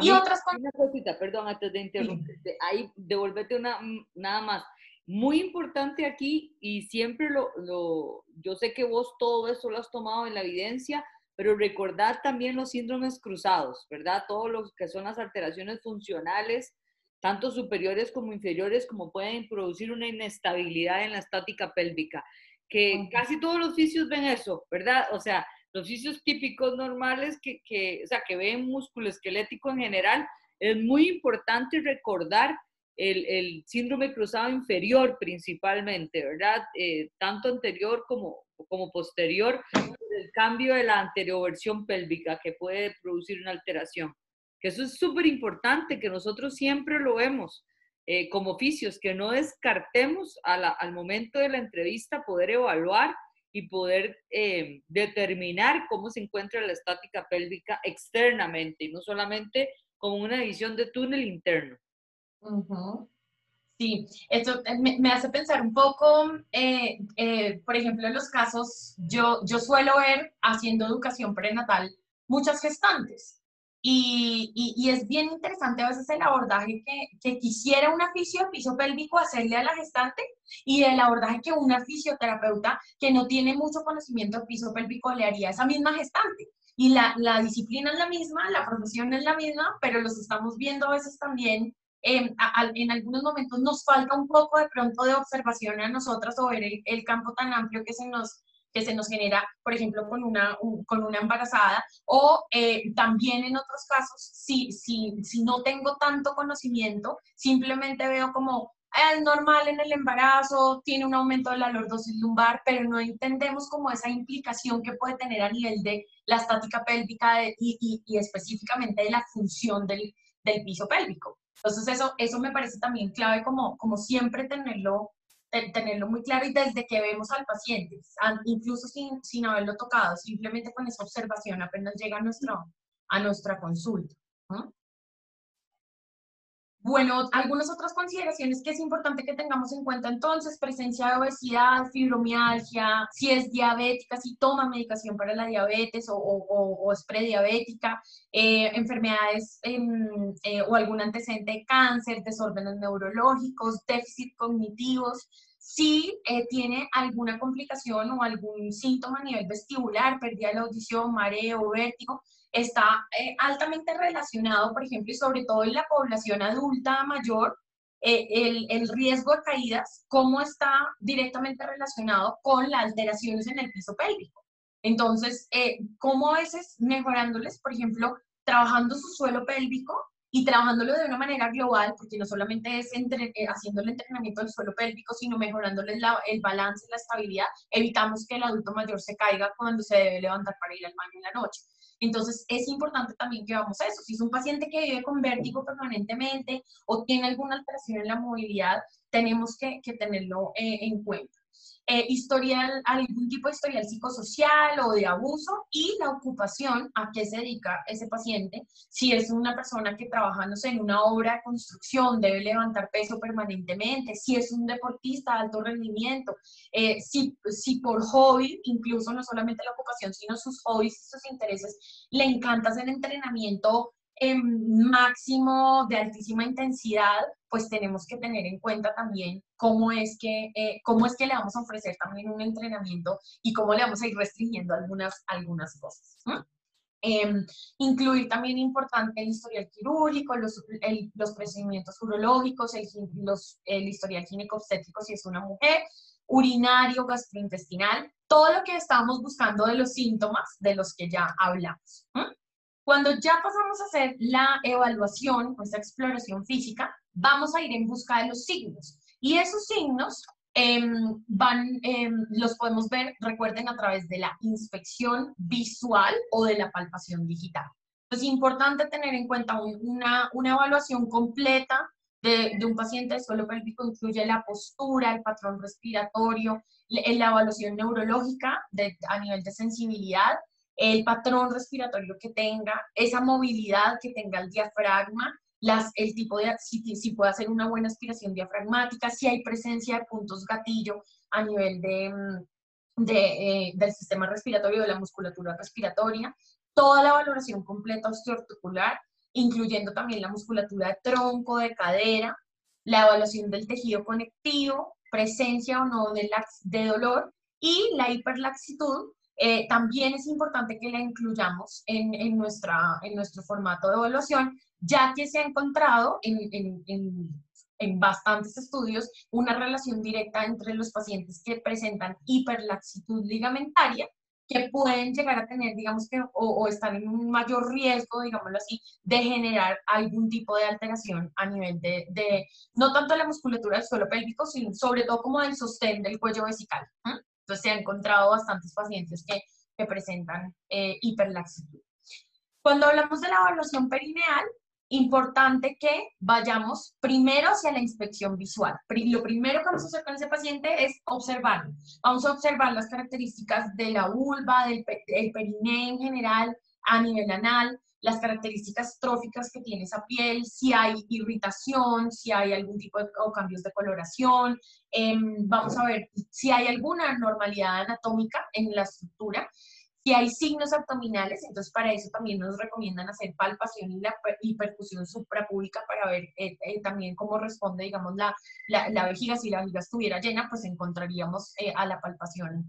y otras cosas. Una cosita, perdón, antes de interrumpirte. Ahí, devolvete una, nada más muy importante aquí y siempre lo, lo, yo sé que vos todo eso lo has tomado en la evidencia, pero recordar también los síndromes cruzados, ¿verdad? Todo lo que son las alteraciones funcionales, tanto superiores como inferiores, como pueden producir una inestabilidad en la estática pélvica, que casi todos los fisios ven eso, ¿verdad? O sea, los fisios típicos normales que, que, o sea, que ven músculo esquelético en general, es muy importante recordar el, síndrome cruzado inferior principalmente, ¿verdad? Eh, tanto anterior como, como posterior, el cambio de la anterioversión pélvica que puede producir una alteración. Que eso es súper importante, que nosotros siempre lo vemos eh, como oficios, que no descartemos al momento de la entrevista poder evaluar y poder eh, determinar cómo se encuentra la estática pélvica externamente y no solamente como una visión de túnel interno. Sí, esto eh, me, hace pensar un poco, eh, eh, por ejemplo, en los casos, yo, yo suelo ver haciendo educación prenatal muchas gestantes. Y, y, es bien interesante a veces el abordaje que, que quisiera un aficio de piso pélvico hacerle a la gestante y el abordaje que una fisioterapeuta que no tiene mucho conocimiento de piso pélvico le haría a esa misma gestante. Y la, la disciplina es la misma, la profesión es la misma, pero los estamos viendo a veces también en algunos momentos nos falta un poco de pronto de observación a nosotras o ver el, campo tan amplio que se nos que se nos genera, por ejemplo, con una, con una embarazada, o eh, también en otros casos, si, si, si no tengo tanto conocimiento, simplemente veo como ah, es normal en el embarazo, tiene un aumento de la lordosis lumbar, pero no entendemos como esa implicación que puede tener a nivel de la estática pélvica y, y, y específicamente de la función del, del piso pélvico. Entonces eso, eso me parece también clave como, como siempre tenerlo, tenerlo muy claro y desde que vemos al paciente, incluso sin, sin haberlo tocado, simplemente con esa observación apenas llega a, nuestro, a nuestra consulta. Bueno, algunas otras consideraciones que es importante que tengamos en cuenta entonces, presencia de obesidad, fibromialgia, si es diabética, si toma medicación para la diabetes o, es prediabética, eh, enfermedades em, eh, o algún antecedente de cáncer, desórdenes neurológicos, déficit cognitivos, si eh, tiene alguna complicación o algún síntoma a nivel vestibular, pérdida de la audición, mareo, vértigo, está eh, altamente relacionado, por ejemplo, y sobre todo en la población adulta mayor, eh, el, riesgo de caídas, cómo está directamente relacionado con las alteraciones en el piso pélvico. Entonces, eh, cómo a veces mejorándoles, por ejemplo, trabajando su suelo pélvico y trabajándolo de una manera global, porque no solamente es entre, haciendo el entrenamiento del suelo pélvico, sino mejorándoles el balance, la estabilidad, evitamos que el adulto mayor se caiga cuando se debe levantar para ir al baño en la noche. Entonces, es importante también que vamos a eso. Si es un paciente que vive con vértigo permanentemente o tiene alguna alteración en la movilidad, tenemos que, tenerlo eh, en cuenta. Eh, historial, algún tipo de historial psicosocial o de abuso y la ocupación a qué se dedica ese paciente. Si es una persona que trabaja, en una obra de construcción, debe levantar peso permanentemente. Si es un deportista de alto rendimiento, eh, si, si por hobby, incluso no solamente la ocupación, sino sus hobbies sus intereses, le encanta hacer entrenamiento máximo de altísima intensidad, pues tenemos que tener en cuenta también cómo es que, eh, cómo es que le vamos a ofrecer también un entrenamiento y cómo le vamos a ir restringiendo algunas, algunas cosas. Em, incluir también importante el historial quirúrgico, los, los procedimientos urológicos, el, los, el historial si es una mujer, urinario, gastrointestinal, todo lo que estamos buscando de los síntomas de los que ya hablamos. Cuando ya pasamos a hacer la evaluación, esa exploración física, vamos a ir en busca de los signos. Y esos signos em, van, em, los podemos ver, recuerden, a través de la inspección visual o de la palpación digital. Es importante tener en cuenta una, una evaluación completa de, de, un paciente de suelo pélvico, incluye la postura, el patrón respiratorio, la, evaluación neurológica de, a nivel de sensibilidad, el patrón respiratorio que tenga, esa movilidad que tenga el diafragma, las, el tipo de, si, si, puede hacer una buena aspiración diafragmática, si hay presencia de puntos gatillo a nivel de, mm, de eh, del sistema respiratorio, de la musculatura respiratoria, toda la valoración completa osteoarticular, incluyendo también la musculatura de tronco, de cadera, la evaluación del tejido conectivo, presencia o no de, de dolor y la hiperlaxitud, eh, también es importante que la incluyamos en, en, nuestra, en nuestro formato de evaluación, ya que se ha encontrado en, en, en, bastantes estudios una relación directa entre los pacientes que presentan hiperlaxitud ligamentaria, que pueden llegar a tener, digamos que, o, están en un mayor riesgo, digámoslo así, de generar algún tipo de alteración a nivel de, de no tanto la musculatura del suelo pélvico, sino sobre todo como del sostén del cuello vesical. Entonces se han encontrado bastantes pacientes que, que presentan eh, hiperlaxitud. Cuando hablamos de la evaluación perineal, importante que vayamos primero hacia la inspección visual. Lo primero que vamos a hacer con ese paciente es observar. Vamos a observar las características de la vulva, del, del perineo en general, a nivel anal, las características tróficas que tiene esa piel, si hay irritación, si hay algún tipo de cambios de coloración, em, vamos a ver si hay alguna anormalidad anatómica en la estructura, si hay signos abdominales, entonces para eso también nos recomiendan hacer palpación y, la, percusión suprapúbica para ver eh, eh, también cómo responde, digamos, la, la, vejiga. Si la vejiga estuviera llena, pues encontraríamos eh, a la palpación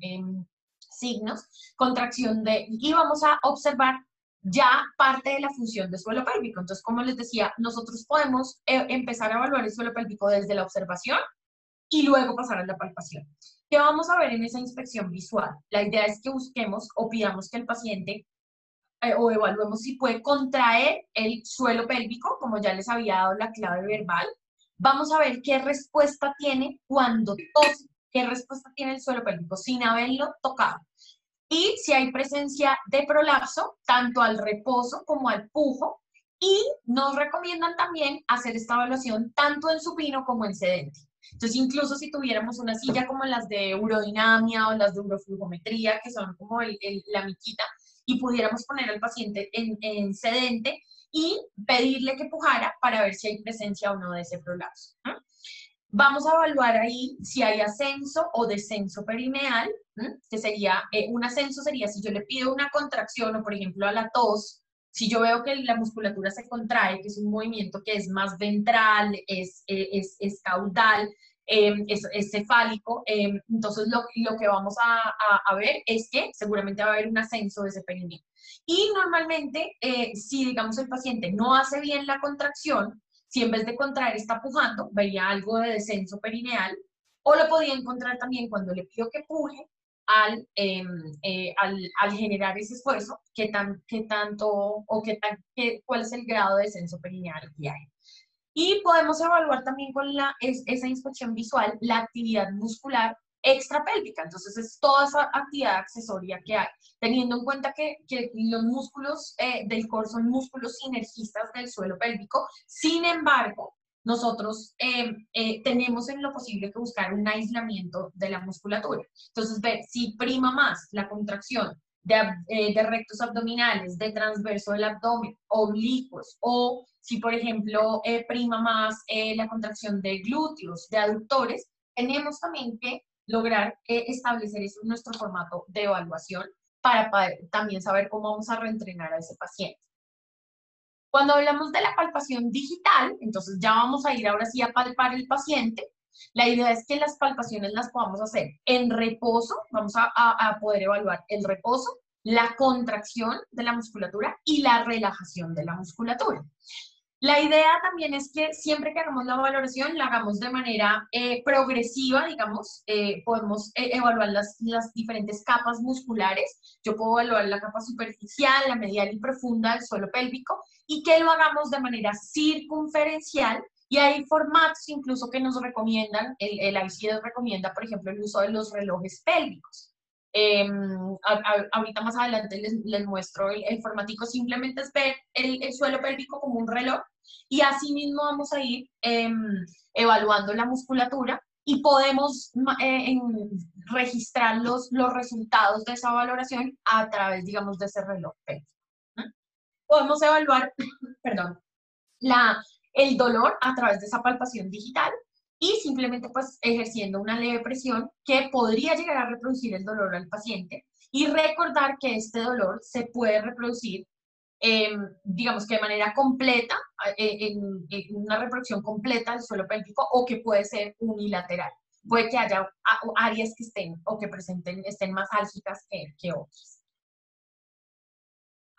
signos, contracción de, y vamos a observar ya parte de la función de suelo pélvico. Entonces, como les decía, nosotros podemos eh, empezar a evaluar el suelo pélvico desde la observación y luego pasar a la palpación. ¿Qué vamos a ver en esa inspección visual? La idea es que busquemos o pidamos que el paciente eh, o evaluemos si puede contraer el suelo pélvico, como ya les había dado la clave verbal. Vamos a ver qué respuesta tiene cuando tose, qué respuesta tiene el suelo pélvico sin haberlo tocado y si hay presencia de prolapso, tanto al reposo como al pujo, Y nos recomiendan también hacer esta evaluación tanto en supino como en sedente. Entonces, incluso si tuviéramos una silla como las de urodinamia o las de uroflujometría, que son como la miquita, y pudiéramos poner al paciente en, en, sedente y pedirle que pujara para ver si hay presencia o no de ese prolapso. Vamos a evaluar ahí si hay ascenso o descenso perineal, que sería, eh, un ascenso sería si yo le pido una contracción o por ejemplo a la tos, si yo veo que la musculatura se contrae, que es un movimiento que es más ventral, es, eh, es, caudal, em, es, es, cefálico, em, entonces lo, lo, que vamos a, a, ver es que seguramente va a haber un ascenso de ese perineo. Y normalmente, eh, si digamos el paciente no hace bien la contracción, si en vez de contraer está pujando, vería algo de descenso perineal, o lo podía encontrar también cuando le pido que puje al, em, eh, al, generar ese esfuerzo, qué, tan, qué tanto o qué tan, qué, cuál es el grado de descenso perineal que hay. Y podemos evaluar también con la, es, esa inspección visual la actividad muscular extrapélvica. Entonces, es toda esa actividad accesoria que hay, teniendo en cuenta que, que los músculos eh, del core son músculos sinergistas del suelo pélvico. Sin embargo, nosotros eh, eh, tenemos en lo posible que buscar un aislamiento de la musculatura. Entonces, ver si prima más la contracción de, de rectos abdominales, de transverso del abdomen, oblicuos, o si, por ejemplo, prima más la contracción de glúteos, de aductores, tenemos también que lograr eh, establecer eso en nuestro formato de evaluación para, también saber cómo vamos a reentrenar a ese paciente. Cuando hablamos de la palpación digital, entonces ya vamos a ir ahora sí a palpar el paciente. La idea es que las palpaciones las podamos hacer en reposo, vamos a, a poder evaluar el reposo, la contracción de la musculatura y la relajación de la musculatura. La idea también es que siempre que hagamos la valoración, la hagamos de manera eh, progresiva, digamos, eh, podemos eh, evaluar las, las, diferentes capas musculares. Yo puedo evaluar la capa superficial, la medial y profunda del suelo pélvico y que lo hagamos de manera circunferencial. Y hay formatos incluso que nos recomiendan, el, el ICD recomienda, por ejemplo, el uso de los relojes pélvicos. Em, ahorita más adelante les, les muestro el, el, formatico, simplemente es ver el, el, suelo pélvico como un reloj y así mismo vamos a ir em, evaluando la musculatura y podemos eh, registrar los, los resultados de esa valoración a través, digamos, de ese reloj pélvico. Podemos evaluar, perdón, la, el dolor a través de esa palpación digital y simplemente pues ejerciendo una leve presión que podría llegar a reproducir el dolor al paciente y recordar que este dolor se puede reproducir, em, digamos que de manera completa, eh, en, una reproducción completa del suelo pélvico o que puede ser unilateral. Puede que haya áreas que estén o que presenten, estén más álgicas que, que otras.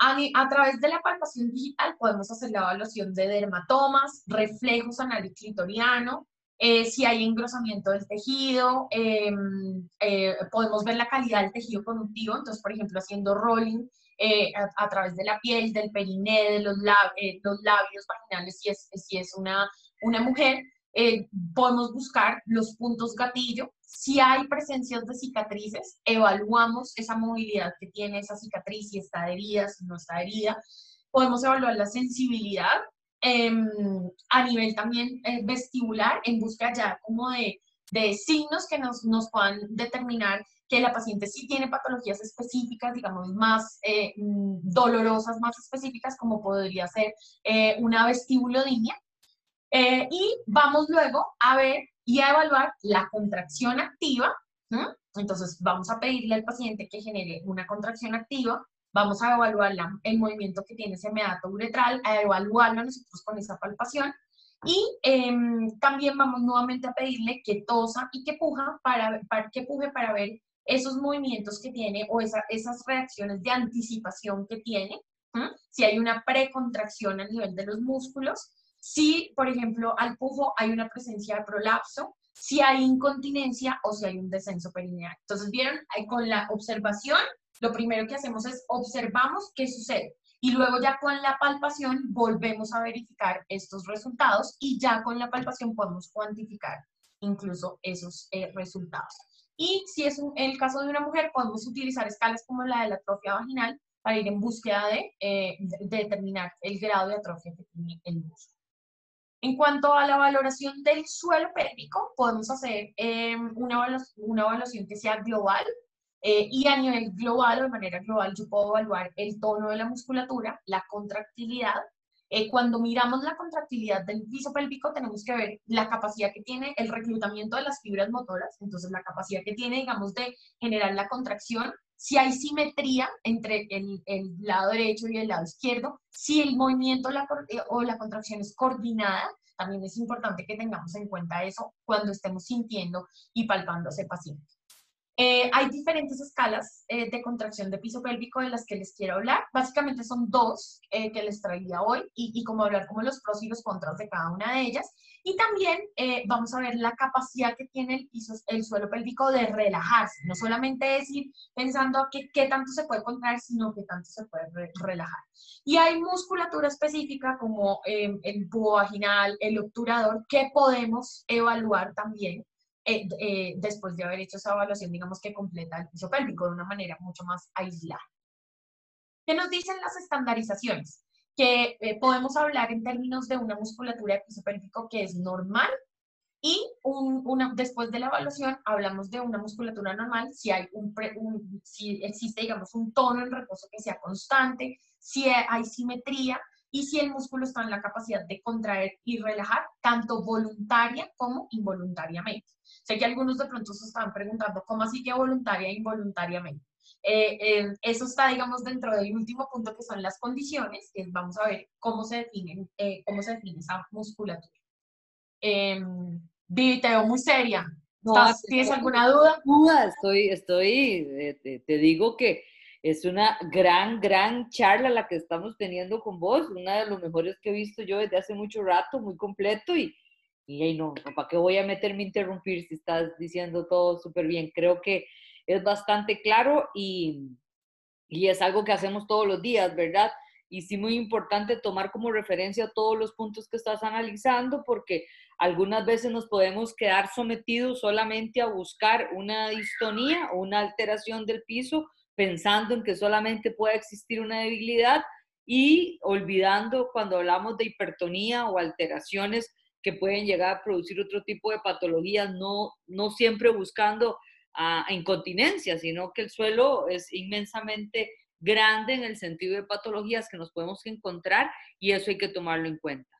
A, través de la palpación digital podemos hacer la evaluación de dermatomas, reflejos anal clitoriano, eh, si hay engrosamiento del tejido, em, eh, podemos ver la calidad del tejido conductivo, entonces, por ejemplo, haciendo rolling eh, a, través de la piel, del periné, de los, los labios vaginales, si es, si es una, una mujer, podemos buscar los puntos gatillo. Si hay presencias de cicatrices, evaluamos esa movilidad que tiene esa cicatriz, si está herida, si no está herida. Podemos evaluar la sensibilidad, Em, a nivel también eh, vestibular, en busca ya como de, de signos que nos, nos, puedan determinar que la paciente sí tiene patologías específicas, digamos, más eh, mm, dolorosas, más específicas, como podría ser eh, una vestibulodinia. y vamos luego a ver y a evaluar la contracción activa. Entonces, vamos a pedirle al paciente que genere una contracción activa Vamos a evaluar el movimiento que tiene ese meato uretral, a evaluarlo nosotros con esa palpación. Y em, también vamos nuevamente a pedirle que tosa y que, puja para, para, que puje para ver esos movimientos que tiene o esas reacciones de anticipación que tiene. Si hay una precontracción a nivel de los músculos, si, por ejemplo, al pujo hay una presencia de prolapso, si hay incontinencia o si hay un descenso perineal. Entonces, vieron, con la observación lo primero que hacemos es observamos qué sucede y luego ya con la palpación volvemos a verificar estos resultados y ya con la palpación podemos cuantificar incluso esos eh, resultados. Y si es el caso de una mujer, podemos utilizar escalas como la de la atrofia vaginal para ir en búsqueda de, eh, determinar el grado de atrofia que tiene el músculo. En cuanto a la valoración del suelo pélvico, podemos hacer em, una, una, evaluación que sea global eh, y a nivel global o de manera global yo puedo evaluar el tono de la musculatura, la contractilidad. Eh, cuando miramos la contractilidad del piso pélvico tenemos que ver la capacidad que tiene el reclutamiento de las fibras motoras, entonces la capacidad que tiene, digamos, de generar la contracción si hay simetría entre el, el, lado derecho y el lado izquierdo, si el movimiento la, eh, o la contracción es coordinada, también es importante que tengamos en cuenta eso cuando estemos sintiendo y palpando a ese paciente. Eh, hay diferentes escalas eh, de contracción de piso pélvico de las que les quiero hablar. Básicamente son dos que les traía hoy y, y como hablar como los pros y los contras de cada una de ellas. Y también eh, vamos a ver la capacidad que tiene el, piso, el suelo pélvico de relajarse. No solamente es ir pensando que, qué tanto se puede contraer, sino qué tanto se puede relajar. Y hay musculatura específica como eh, el tubo vaginal, el obturador, que podemos evaluar también eh, después de haber hecho esa evaluación, digamos que completa el piso pélvico de una manera mucho más aislada. ¿Qué nos dicen las estandarizaciones? que eh, podemos hablar en términos de una musculatura de piso pélvico que es normal y un, una, después de la evaluación hablamos de una musculatura normal si, hay un, si existe, digamos, un tono en reposo que sea constante, si hay simetría y si el músculo está en la capacidad de contraer y relajar, tanto voluntaria como involuntariamente. Sé que algunos de pronto se están preguntando, ¿cómo así que voluntaria e involuntariamente? Eh, eh, eso está, digamos, dentro del último punto que son las condiciones, que vamos a ver cómo se, definen, eh, cómo se define esa musculatura. Eh, te veo muy seria. ¿Tienes alguna duda? Duda, estoy, estoy, te, digo que es una gran, gran charla la que estamos teniendo con vos, una de los mejores que he visto yo desde hace mucho rato, muy completo y, y ahí no, ¿para qué voy a meterme a interrumpir si estás diciendo todo súper bien? Creo que es bastante claro y, y es algo que hacemos todos los días, ¿verdad? Y sí muy importante tomar como referencia todos los puntos que estás analizando porque algunas veces nos podemos quedar sometidos solamente a buscar una distonía o una alteración del piso pensando en que solamente puede existir una debilidad y olvidando cuando hablamos de hipertonía o alteraciones que pueden llegar a producir otro tipo de patologías, no, no siempre buscando a, incontinencia, sino que el suelo es inmensamente grande en el sentido de patologías que nos podemos encontrar y eso hay que tomarlo en cuenta.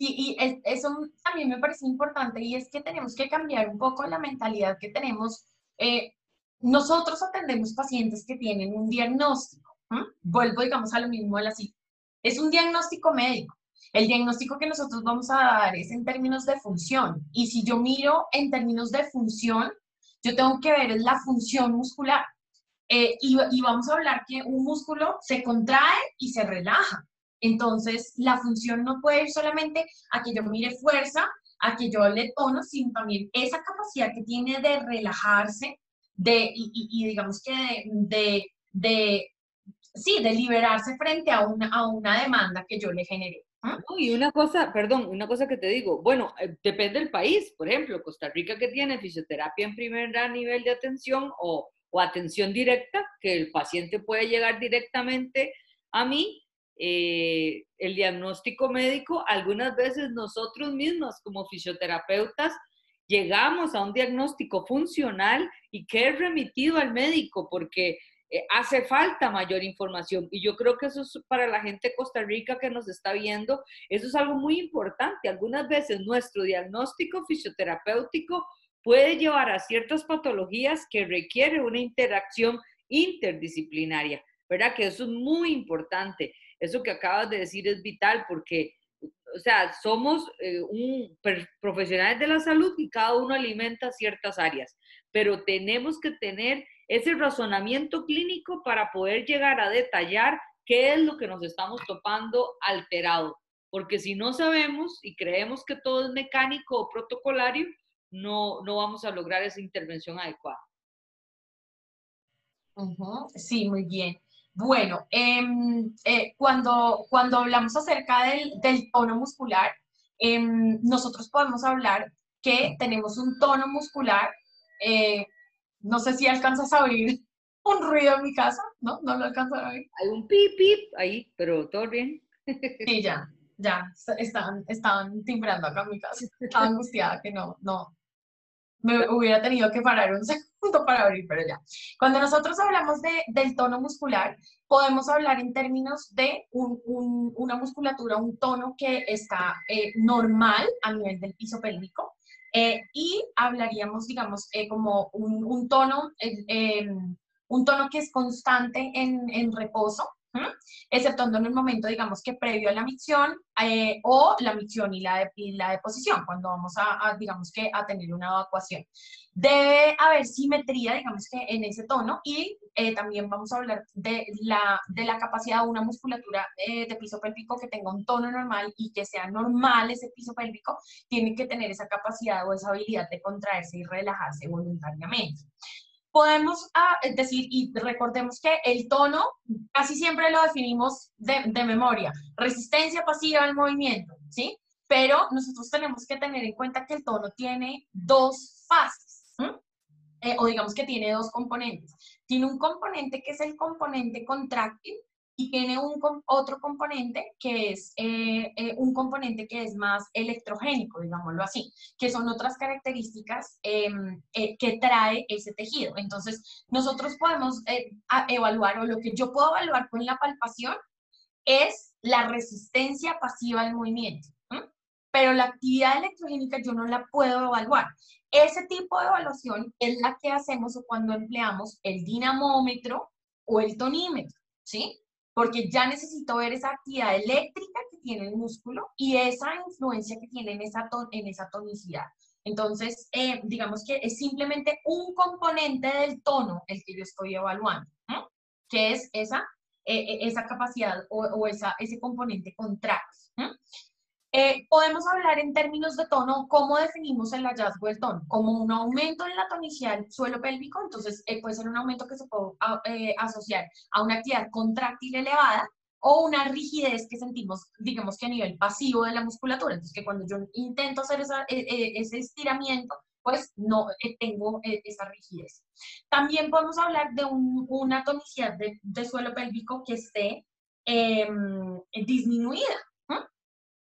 Y, y eso también me parece importante y es que tenemos que cambiar un poco la mentalidad que tenemos. Eh, nosotros atendemos pacientes que tienen un diagnóstico. Vuelvo, digamos, a lo mismo de la cita. Es un diagnóstico médico. El diagnóstico que nosotros vamos a dar es en términos de función. Y si yo miro en términos de función, yo tengo que ver la función muscular. Eh, y, vamos a hablar que un músculo se contrae y se relaja. Entonces, la función no puede ir solamente a que yo mire fuerza, a que yo le tono, sino también esa capacidad que tiene de relajarse, de, y, digamos que de, de, sí, de liberarse frente a una, a una demanda que yo le generé. Y una cosa, perdón, una cosa que te digo, bueno, eh, depende del país, por ejemplo, Costa Rica que tiene fisioterapia en primer nivel de atención o, o atención directa, que el paciente puede llegar directamente a mí, eh, el diagnóstico médico, algunas veces nosotros mismos como fisioterapeutas llegamos a un diagnóstico funcional y que es remitido al médico porque eh, hace falta mayor información. Y yo creo que eso es para la gente de Costa Rica que nos está viendo, eso es algo muy importante. Algunas veces nuestro diagnóstico fisioterapéutico puede llevar a ciertas patologías que requieren una interacción interdisciplinaria, ¿verdad? Que eso es muy importante. Eso que acabas de decir es vital porque, o sea, somos eh, un, profesionales de la salud y cada uno alimenta ciertas áreas, pero tenemos que tener ese razonamiento clínico para poder llegar a detallar qué es lo que nos estamos topando alterado. Porque si no sabemos y creemos que todo es mecánico o protocolario, no, no vamos a lograr esa intervención adecuada. Sí, muy bien. Bueno, em, eh, cuando, cuando hablamos acerca del, del tono muscular, em, nosotros podemos hablar que tenemos un tono muscular eh, no sé si alcanzas a oír un ruido en mi casa, ¿no? No lo alcanzo a ver. Hay un pip, pip ahí, pero todo bien. Sí, ya, ya, estaban, estaban timbrando acá en mi casa. Estaba angustiada que no, no, me hubiera tenido que parar un segundo para abrir, pero ya. Cuando nosotros hablamos de, del tono muscular, podemos hablar en términos de un, un, una musculatura, un tono que está eh, normal a nivel del piso pélvico, eh, y hablaríamos, digamos, eh, como un, un tono, un tono que es constante en, en reposo, exceptuando en el momento, digamos que previo a la micción eh, o la micción y la, la deposición, cuando vamos a, digamos que, a tener una evacuación. Debe haber simetría, digamos que, en ese tono y eh, también vamos a hablar de la, de la capacidad de una musculatura eh, de piso pélvico que tenga un tono normal y que sea normal ese piso pélvico, tiene que tener esa capacidad o esa habilidad de contraerse y relajarse voluntariamente podemos ah, decir, y recordemos que el tono casi siempre lo definimos de, memoria, resistencia pasiva al movimiento, ¿sí? Pero nosotros tenemos que tener en cuenta que el tono tiene dos fases, eh, o digamos que tiene dos componentes. Tiene un componente que es el componente contráctil, y tiene un otro componente que es eh, eh, un componente que es más electrogénico, digámoslo así, que son otras características em, eh, que trae ese tejido. Entonces, nosotros podemos evaluar, o lo que yo puedo evaluar con la palpación, es la resistencia pasiva al movimiento. Pero la actividad electrogénica yo no la puedo evaluar. Ese tipo de evaluación es la que hacemos cuando empleamos el dinamómetro o el tonímetro, ¿sí? Porque ya necesito ver esa actividad eléctrica que tiene el músculo y esa influencia que tiene en esa, en esa tonicidad. Entonces, eh, digamos que es simplemente un componente del tono el que yo estoy evaluando, que es esa, eh, eh, esa capacidad o, esa, ese componente contrario. Eh, podemos hablar en términos de tono, ¿cómo definimos el hallazgo del tono? Como un aumento en la tonicidad del suelo pélvico, entonces eh, puede ser un aumento que se puede eh, asociar a una actividad contráctil elevada o una rigidez que sentimos, digamos que a nivel pasivo de la musculatura, entonces que cuando yo intento hacer ese estiramiento, pues no tengo esa rigidez. También podemos hablar de una tonicidad de, suelo pélvico que esté em, disminuida,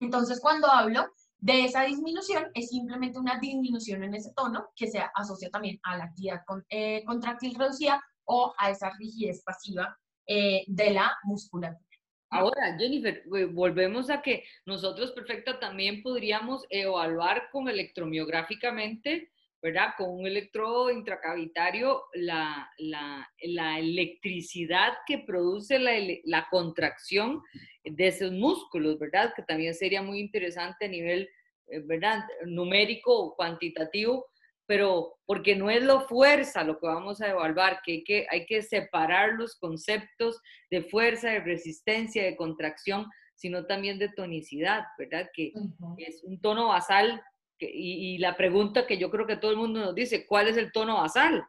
entonces, cuando hablo de esa disminución, es simplemente una disminución en ese tono que se asocia también a la actividad eh, contractil reducida o a esa rigidez pasiva eh, de la musculatura. Ahora, Jennifer, volvemos a que nosotros perfecta también podríamos evaluar con electromiográficamente, ¿verdad? Con un electrodo intracavitario, la, la, la electricidad que produce la, la contracción de esos músculos, ¿verdad? Que también sería muy interesante a nivel, eh, ¿verdad? Numérico o cuantitativo, pero porque no es lo fuerza lo que vamos a evaluar, que hay que, hay que separar los conceptos de fuerza, de resistencia, de contracción, sino también de tonicidad, ¿verdad? Que es un tono basal. Y, la pregunta que yo creo que todo el mundo nos dice, ¿cuál es el tono basal?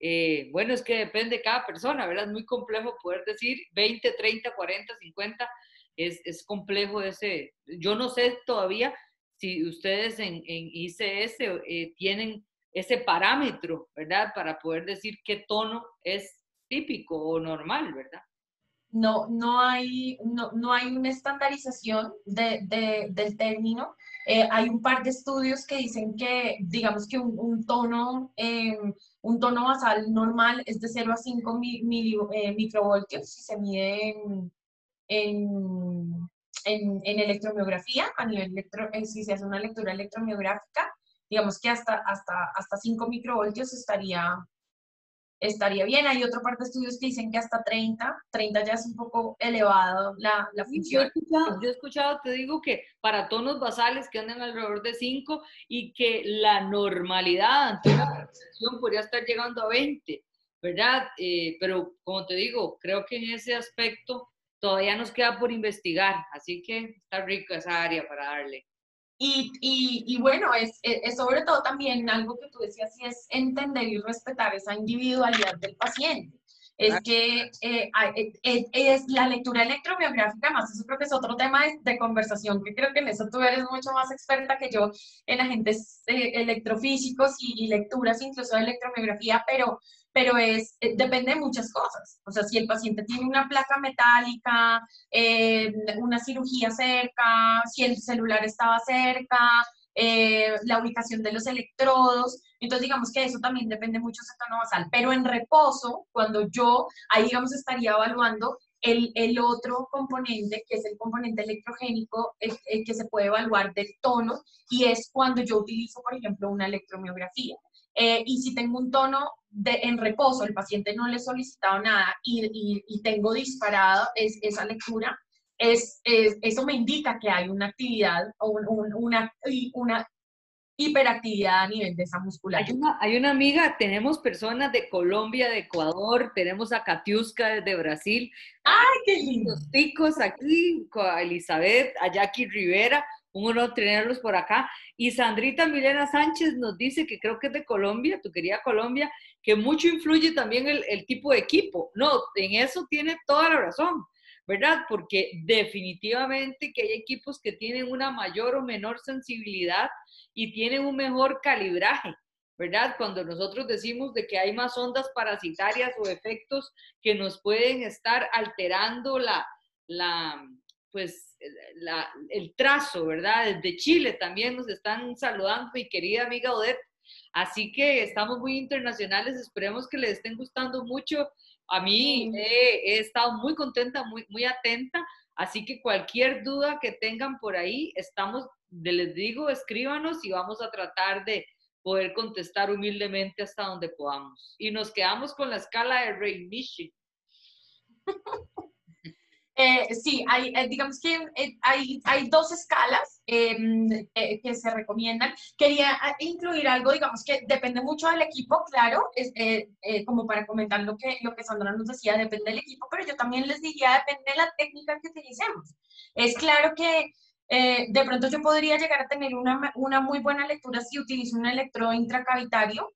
Eh, bueno, es que depende de cada persona, ¿verdad? Es muy complejo poder decir 20, 30, 40, 50. Es, es complejo ese. Yo no sé todavía si ustedes en, en ICS eh, tienen ese parámetro, ¿verdad? Para poder decir qué tono es típico o normal, ¿verdad? No, no, hay, no, no hay una estandarización de, de, del término. Eh, hay un par de estudios que dicen que, digamos que un, tono, em, un tono basal normal es de 0 a 5 eh, microvoltios si se mide en, en, en, electromiografía, a nivel electro, eh, si se hace una lectura electromiográfica, digamos que hasta, hasta, hasta 5 microvoltios estaría, estaría bien. Hay otra parte de estudios que dicen que hasta 30, 30 ya es un poco elevado la, la función. Yo he, escuchado, te digo que para tonos basales que andan alrededor de 5 y que la normalidad ante una podría estar llegando a 20, ¿verdad? Eh, pero como te digo, creo que en ese aspecto todavía nos queda por investigar, así que está rico esa área para darle. Y, y, y, bueno, es, es, sobre todo también algo que tú decías, y es entender y respetar esa individualidad del paciente. Es que eh, eh, eh, es la lectura electrobiográfica, más eso creo que es otro tema de, conversación, que creo que en eso tú eres mucho más experta que yo en agentes electrofísicos y, y, lecturas incluso de electromiografía, pero pero es, eh, depende de muchas cosas. O sea, si el paciente tiene una placa metálica, eh, una cirugía cerca, si el celular estaba cerca, eh, la ubicación de los electrodos. Entonces, digamos que eso también depende mucho del tono basal. Pero en reposo, cuando yo, ahí digamos, estaría evaluando el, el, otro componente, que es el componente electrogénico, el, que se puede evaluar del tono, y es cuando yo utilizo, por ejemplo, una electromiografía. Eh, y si tengo un tono de, en reposo, el paciente no le he solicitado nada y, y, tengo disparado es, esa lectura, es, eso me indica que hay una actividad o una, una hiperactividad a nivel de esa musculatura. Hay una, hay una, amiga, tenemos personas de Colombia, de Ecuador, tenemos a Katiuska desde Brasil. ¡Ay, qué lindo! Los ticos aquí, a Elizabeth, a Jackie Rivera, un honor tenerlos por acá. Y Sandrita Milena Sánchez nos dice que creo que es de Colombia, tu querida Colombia, que mucho influye también el, el tipo de equipo. No, en eso tiene toda la razón. ¿verdad? Porque definitivamente que hay equipos que tienen una mayor o menor sensibilidad y tienen un mejor calibraje, ¿verdad? Cuando nosotros decimos de que hay más ondas parasitarias o efectos que nos pueden estar alterando la, la pues, la, el trazo, ¿verdad? Desde Chile también nos están saludando mi querida amiga Odette. Así que estamos muy internacionales, esperemos que les estén gustando mucho. A mí he, he estado muy contenta, muy, muy atenta, así que cualquier duda que tengan por ahí, estamos les digo, escríbanos y vamos a tratar de poder contestar humildemente hasta donde podamos. Y nos quedamos con la escala de Ray Michi. Eh, sí, hay, eh, digamos que eh, hay, hay, dos escalas em, que se recomiendan. Quería incluir algo, digamos que depende mucho del equipo, claro, como para comentar lo que, lo que Sandra nos decía, depende del equipo, pero yo también les diría, depende de la técnica que utilicemos. Es claro que de pronto yo podría llegar a tener una, una, muy buena lectura si utilizo un electrodo intracavitario,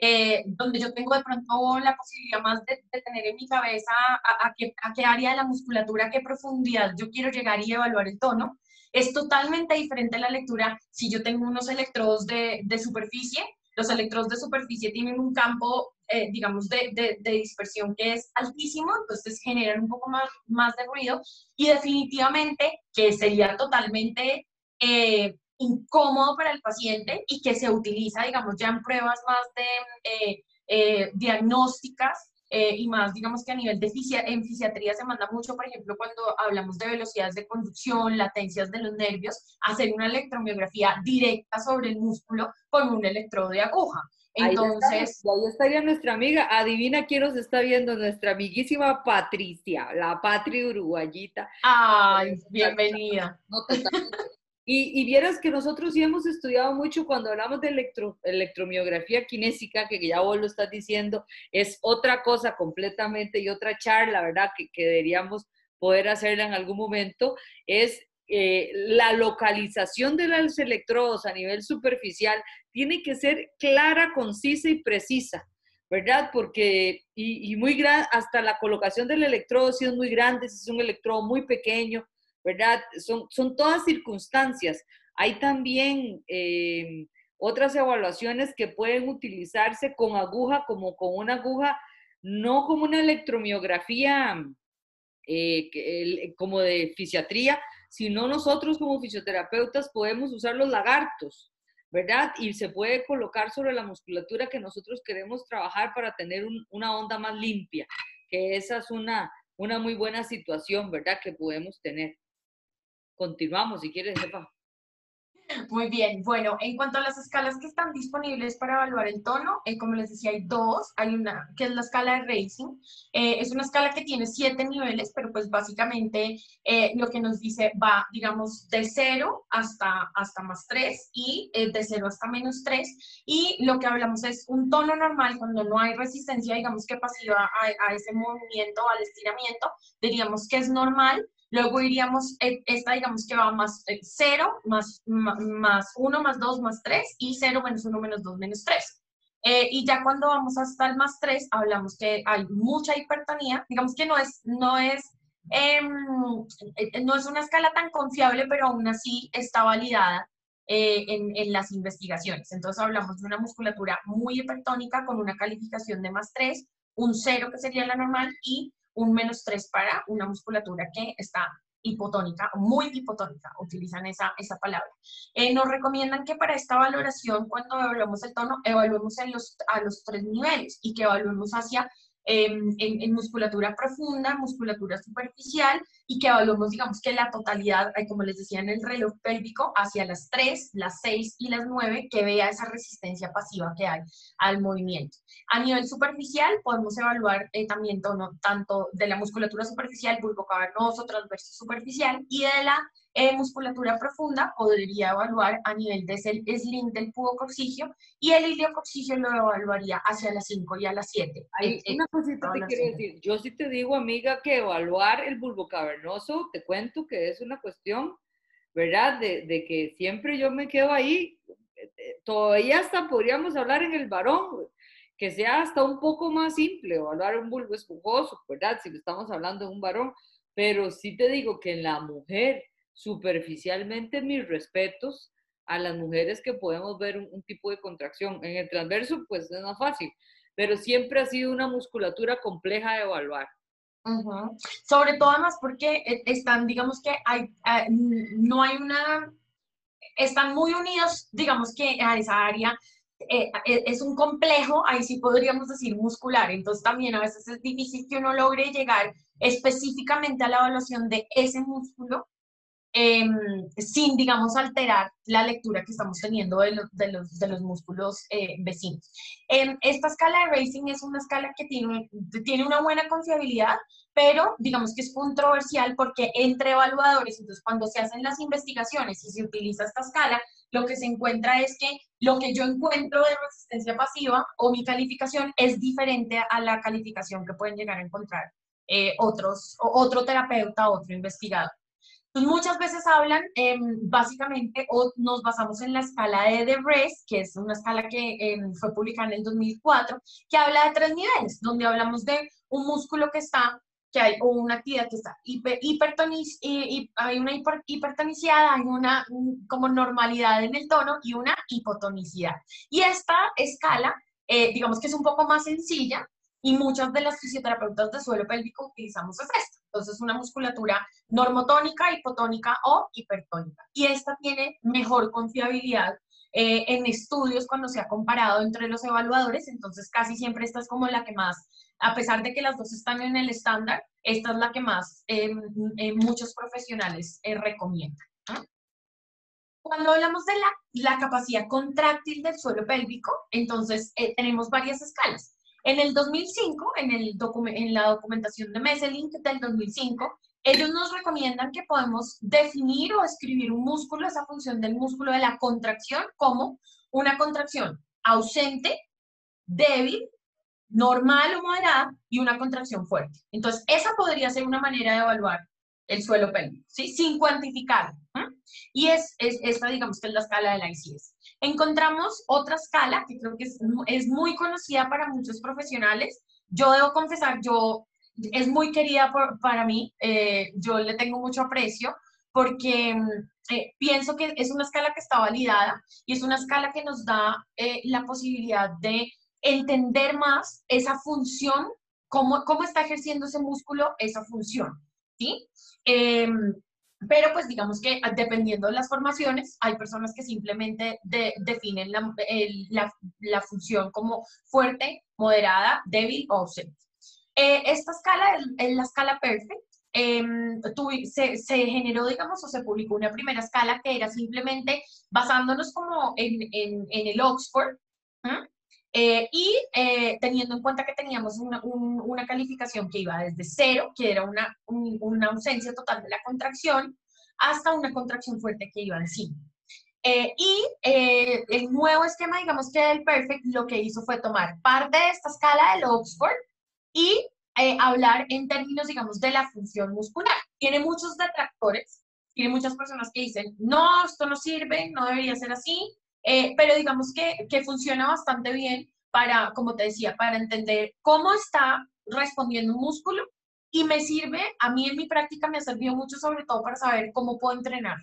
eh, donde yo tengo de pronto la posibilidad más de, tener en mi cabeza a, qué, área de la musculatura, a qué profundidad yo quiero llegar y evaluar el tono. Es totalmente diferente la lectura si yo tengo unos electrodos de, superficie. Los electrodos de superficie tienen un campo eh, digamos, de, dispersión que es altísimo, entonces generan un poco más, más de ruido y definitivamente que sería totalmente eh, incómodo para el paciente y que se utiliza, digamos, ya en pruebas más de eh, diagnósticas y más, digamos que a nivel de en fisiatría se manda mucho, por ejemplo, cuando hablamos de velocidades de conducción, latencias de los nervios, hacer una electromiografía directa sobre el músculo con un electrodo de aguja. Entonces, ahí, estaría nuestra amiga. Adivina quién nos está viendo, nuestra amiguísima Patricia, la Patri uruguayita. Ay, bienvenida. Y, vieras que nosotros sí hemos estudiado mucho cuando hablamos de electro, electromiografía kinésica, que ya vos lo estás diciendo, es otra cosa completamente y otra charla, ¿verdad? Que, que deberíamos poder hacerla en algún momento, es eh, la localización de los electrodos a nivel superficial tiene que ser clara, concisa y precisa, ¿verdad? Porque, y, muy hasta la colocación del electrodo, si es muy grande, si es un electrodo muy pequeño, ¿verdad? Son, son todas circunstancias. Hay también eh, otras evaluaciones que pueden utilizarse con aguja, como con una aguja, no como una electromiografía eh, como de fisiatría, si no nosotros como fisioterapeutas podemos usar los lagartos, ¿verdad? Y se puede colocar sobre la musculatura que nosotros queremos trabajar para tener una onda más limpia, que esa es una, una muy buena situación, ¿verdad? Que podemos tener. Continuamos, si quieres, Jefa. Muy bien, bueno, en cuanto a las escalas que están disponibles para evaluar el tono, eh, como les decía, hay dos. Hay una que es la escala de Racing. Eh, es una escala que tiene siete niveles, pero pues básicamente eh, lo que nos dice va, digamos, de cero hasta, hasta más tres y de cero hasta menos tres. Y lo que hablamos es un tono normal cuando no hay resistencia, digamos que pasiva a ese movimiento, al estiramiento, diríamos que es normal Luego iríamos, eh, esta digamos que va más 0, eh, más, más 1, más 2, más 3 y 0 menos 1 menos 2 menos 3. Eh, y ya cuando vamos hasta el más 3, hablamos que hay mucha hipertonía. Digamos que no es, no es, em, no es una escala tan confiable, pero aún así está validada. eh, en, en, las investigaciones. Entonces hablamos de una musculatura muy hipertónica con una calificación de más 3, un 0 que sería la normal y un menos 3 para una musculatura que está hipotónica, muy hipotónica, utilizan esa, esa palabra. Eh, nos recomiendan que para esta valoración, cuando evaluamos el tono, evaluemos en los, a los tres niveles y que evaluemos hacia Em, en, musculatura profunda, musculatura superficial y que evaluemos, digamos, que la totalidad, como les decía en el reloj pélvico, hacia las 3, las 6 y las 9, que vea esa resistencia pasiva que hay al movimiento. A nivel superficial, podemos evaluar eh, también tono tanto de la musculatura superficial, bulbo cavernoso, transverso superficial y de la eh, musculatura profunda podría evaluar a nivel de sling del coxigio y el iliocoxigio lo evaluaría hacia las 5 y a las 7. Hay una cosita te quiero decir. Yo sí te digo, amiga, que evaluar el bulbo cavernoso, te cuento que es una cuestión, ¿verdad? De, de que siempre yo me quedo ahí. Todavía hasta podríamos hablar en el varón, que sea hasta un poco más simple, evaluar un bulbo esponjoso, ¿verdad? Si estamos hablando de un varón. Pero sí te digo que en la mujer, superficialmente mis respetos a las mujeres que podemos ver un, tipo de contracción. En el transverso, pues es más fácil, pero siempre ha sido una musculatura compleja de evaluar. Sobre todo además porque eh, están, digamos que hay, eh, no hay una, están muy unidos, digamos que a esa área. Eh, es un complejo, ahí sí podríamos decir muscular, entonces también a veces es difícil que uno logre llegar específicamente a la evaluación de ese músculo Em, sin, digamos, alterar la lectura que estamos teniendo de, de, los, de los, músculos eh, vecinos. Em, esta escala de Racing es una escala que tiene, tiene una buena confiabilidad, pero digamos que es controversial porque entre evaluadores, entonces cuando se hacen las investigaciones y se utiliza esta escala, lo que se encuentra es que lo que yo encuentro de resistencia pasiva o mi calificación es diferente a la calificación que pueden llegar a encontrar eh, otros, otro terapeuta, otro investigador muchas veces hablan em, básicamente o nos basamos en la escala de DeBress, que es una escala que em, fue publicada en el 2004, que habla de tres niveles, donde hablamos de un músculo que está, que hay, o una actividad que está hiper, hipertoniz, y, hay una hipertonicidad, hay una como normalidad en el tono y una hipotonicidad. Y esta escala, eh, digamos que es un poco más sencilla, y muchas de las fisioterapeutas de suelo pélvico utilizamos es esta. Entonces, una musculatura normotónica, hipotónica o hipertónica. Y esta tiene mejor confiabilidad eh, en estudios cuando se ha comparado entre los evaluadores. Entonces, casi siempre esta es como la que más, a pesar de que las dos están en el estándar, esta es la que más eh, muchos profesionales eh, recomiendan. Cuando hablamos de la, la, capacidad contráctil del suelo pélvico, entonces tenemos varias escalas. En el 2005, en, el en la documentación de Messelink del 2005, ellos nos recomiendan que podemos definir o escribir un músculo, esa función del músculo de la contracción, como una contracción ausente, débil, normal o moderada y una contracción fuerte. Entonces, esa podría ser una manera de evaluar el suelo pélvico, ¿sí? Sin cuantificar. Y es, es, esta, digamos, que es la escala de la ICS. Encontramos otra escala que creo que es, es muy conocida para muchos profesionales. Yo debo confesar, yo es muy querida por, para mí, eh, yo le tengo mucho aprecio porque mm, eh, pienso que es una escala que está validada y es una escala que nos da eh, la posibilidad de entender más esa función, cómo, cómo está ejerciendo ese músculo esa función, ¿sí? Pero pues digamos que ah, dependiendo de las formaciones, hay personas que simplemente definen la, la, función como fuerte, moderada, débil o ausente. Eh, esta escala es, la escala perfect. Em, se, se, generó, digamos, o se publicó una primera escala que era simplemente basándonos como en, en, en el Oxford, eh, y eh, teniendo en cuenta que teníamos una, una, calificación que iba desde cero, que era una, una, ausencia total de la contracción, hasta una contracción fuerte que iba de 5. Eh, y el nuevo esquema, digamos que el Perfect, lo que hizo fue tomar parte de esta escala del Oxford y hablar en términos, digamos, de la función muscular. Tiene muchos detractores, tiene muchas personas que dicen, no, esto no sirve, no debería ser así, eh, pero digamos que, que funciona bastante bien para, como te decía, para entender cómo está respondiendo un músculo y me sirve, a mí en mi práctica me ha servido mucho sobre todo para saber cómo puedo entrenar,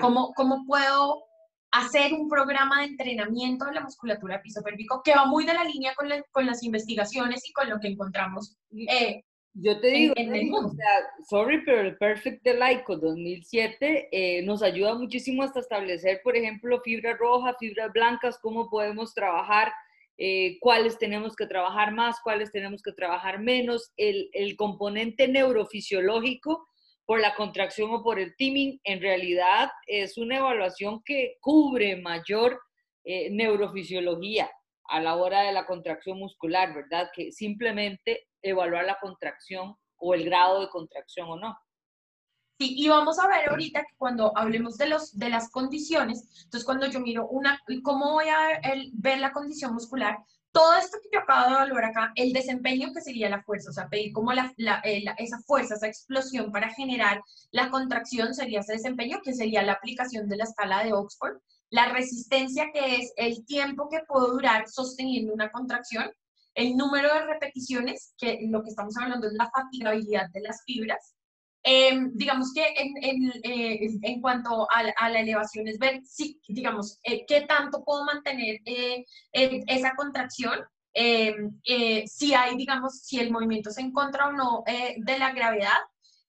cómo, cómo puedo hacer un programa de entrenamiento de la musculatura piso pélvico que va muy de la línea con, con las investigaciones y con lo que encontramos eh, yo te digo, o sea, sorry, pero el Perfect de Laico 2007 eh, nos ayuda muchísimo hasta establecer, por ejemplo, fibra roja, fibras blancas, cómo podemos trabajar, eh, cuáles tenemos que trabajar más, cuáles tenemos que trabajar menos, el, el, componente neurofisiológico por la contracción o por el teaming, en realidad es una evaluación que cubre mayor eh, neurofisiología a la hora de la contracción muscular, ¿verdad? Que simplemente evaluar la contracción o el grado de contracción o no. Sí, y vamos a ver ahorita que cuando hablemos de, los, de las condiciones, entonces cuando yo miro una, cómo voy a ver la condición muscular, todo esto que yo acabo de evaluar acá, el desempeño que sería la fuerza, o sea, pedir como la, eh, la, esa fuerza, esa explosión para generar la contracción sería ese desempeño, que sería la aplicación de la escala de Oxford, la resistencia que es el tiempo que puedo durar sosteniendo una contracción, el número de repeticiones, que lo que estamos hablando es la fatigabilidad de las fibras. Em, digamos que en, en, eh, en cuanto a, a, la elevación es ver si, digamos, eh, qué tanto puedo mantener eh, esa contracción, em, si hay, digamos, si el movimiento se encuentra o no de la gravedad.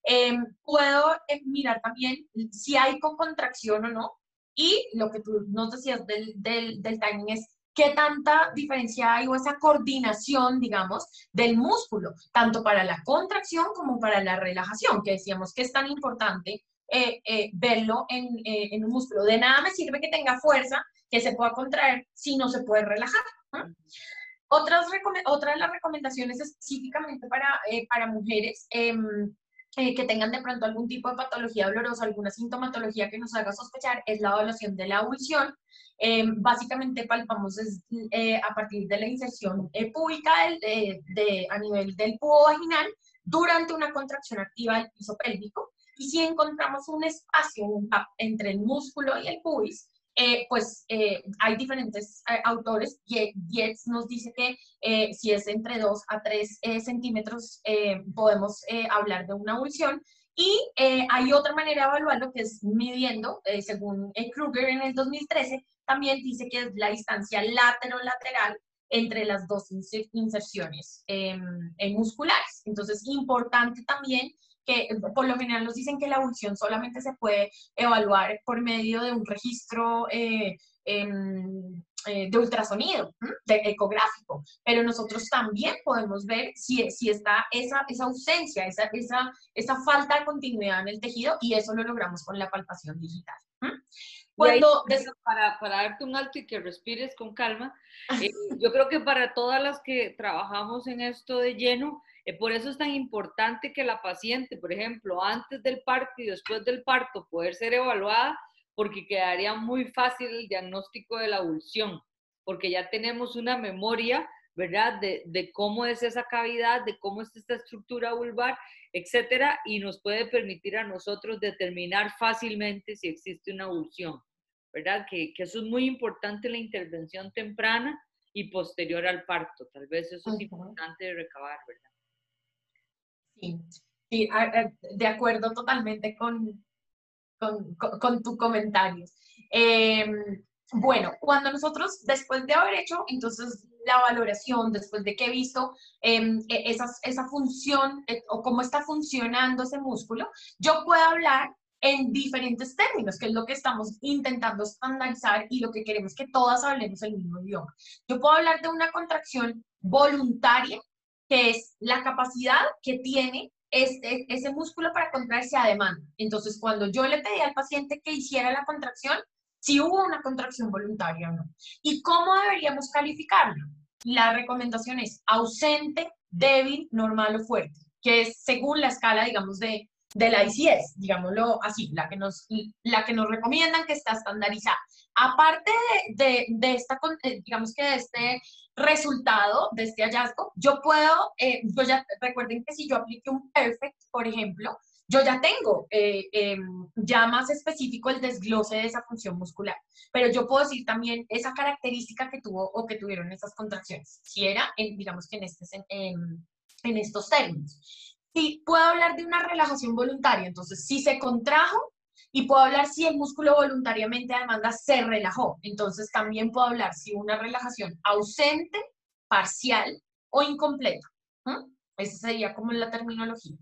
Em, puedo mirar también si hay con contracción o no. Y lo que tú nos decías del, del, timing es qué tanta diferencia hay o esa coordinación, digamos, del músculo, tanto para la contracción como para la relajación, que decíamos que es tan importante eh, eh, verlo eh, en, un músculo. De nada me sirve que tenga fuerza, que se pueda contraer si no se puede relajar. Otras, otra de las recomendaciones específicamente para, para mujeres em, que tengan de pronto algún tipo de patología dolorosa, alguna sintomatología que nos haga sospechar, es la evaluación de la audición. Eh, básicamente palpamos eh, a partir de la inserción eh, pública de, a nivel del público vaginal durante una contracción activa del piso pélvico. Y si encontramos un espacio entre el músculo y el pubis, pues hay diferentes autores. Dietz nos dice que si es entre 2 a 3 centímetros, podemos hablar de una avulsión. Y hay otra manera de evaluarlo que es midiendo, según Kruger en el 2013, también dice que es la distancia lateral entre las dos inserciones em, musculares. Entonces, importante también que por lo general nos dicen que la evolución solamente se puede evaluar por medio de un registro eh, em, eh, de ultrasonido, de ecográfico, pero nosotros también podemos ver si, si está esa, esa ausencia, esa, esa, esa falta de continuidad en el tejido y eso lo logramos con la palpación digital. Cuando para, para, darte un alto y que respires con calma, eh, yo creo que para todas las que trabajamos en esto de lleno, eh, por eso es tan importante que la paciente, por ejemplo, antes del parto y después del parto, poder ser evaluada, porque quedaría muy fácil el diagnóstico de la avulsión, porque ya tenemos una memoria ¿verdad? De, de, cómo es esa cavidad, de cómo es esta estructura vulvar, etcétera, y nos puede permitir a nosotros determinar fácilmente si existe una avulsión, ¿verdad? Que, que eso es muy importante la intervención temprana y posterior al parto. Tal vez eso es importante de recabar, ¿verdad? Sí, sí de acuerdo totalmente con, con, con, tu comentario. Em, bueno, cuando nosotros, después de haber hecho entonces la valoración, después de que he visto em, e, esa función eh, o cómo está funcionando ese músculo, yo puedo hablar en diferentes términos, que es lo que estamos intentando estandarizar y lo que queremos que todas hablemos el mismo idioma. Yo puedo hablar de una contracción voluntaria, que es la capacidad que tiene este, ese músculo para contraerse a demanda. Entonces, cuando yo le pedí al paciente que hiciera la contracción, si hubo una contracción voluntaria o no. ¿Y cómo deberíamos calificarlo? La recomendación es ausente, débil, normal o fuerte, que es según la escala, digamos, de, de la ICS, digámoslo así, la que nos, la que nos recomiendan que está estandarizada. Aparte de, de, esta, eh, digamos que de este resultado, de este hallazgo, yo puedo, eh, yo ya, recuerden que si yo aplique un perfect, por ejemplo, yo ya tengo eh, em, ya más específico el desglose de esa función muscular, pero yo puedo decir también esa característica que tuvo o que tuvieron esas contracciones, si era, en, digamos que en, este, en, en estos términos. Si puedo hablar de una relajación voluntaria, entonces si se contrajo, Y puedo hablar si el músculo voluntariamente de demanda se relajó. Entonces también puedo hablar si una relajación ausente, parcial o incompleta. Esa sería como la terminología.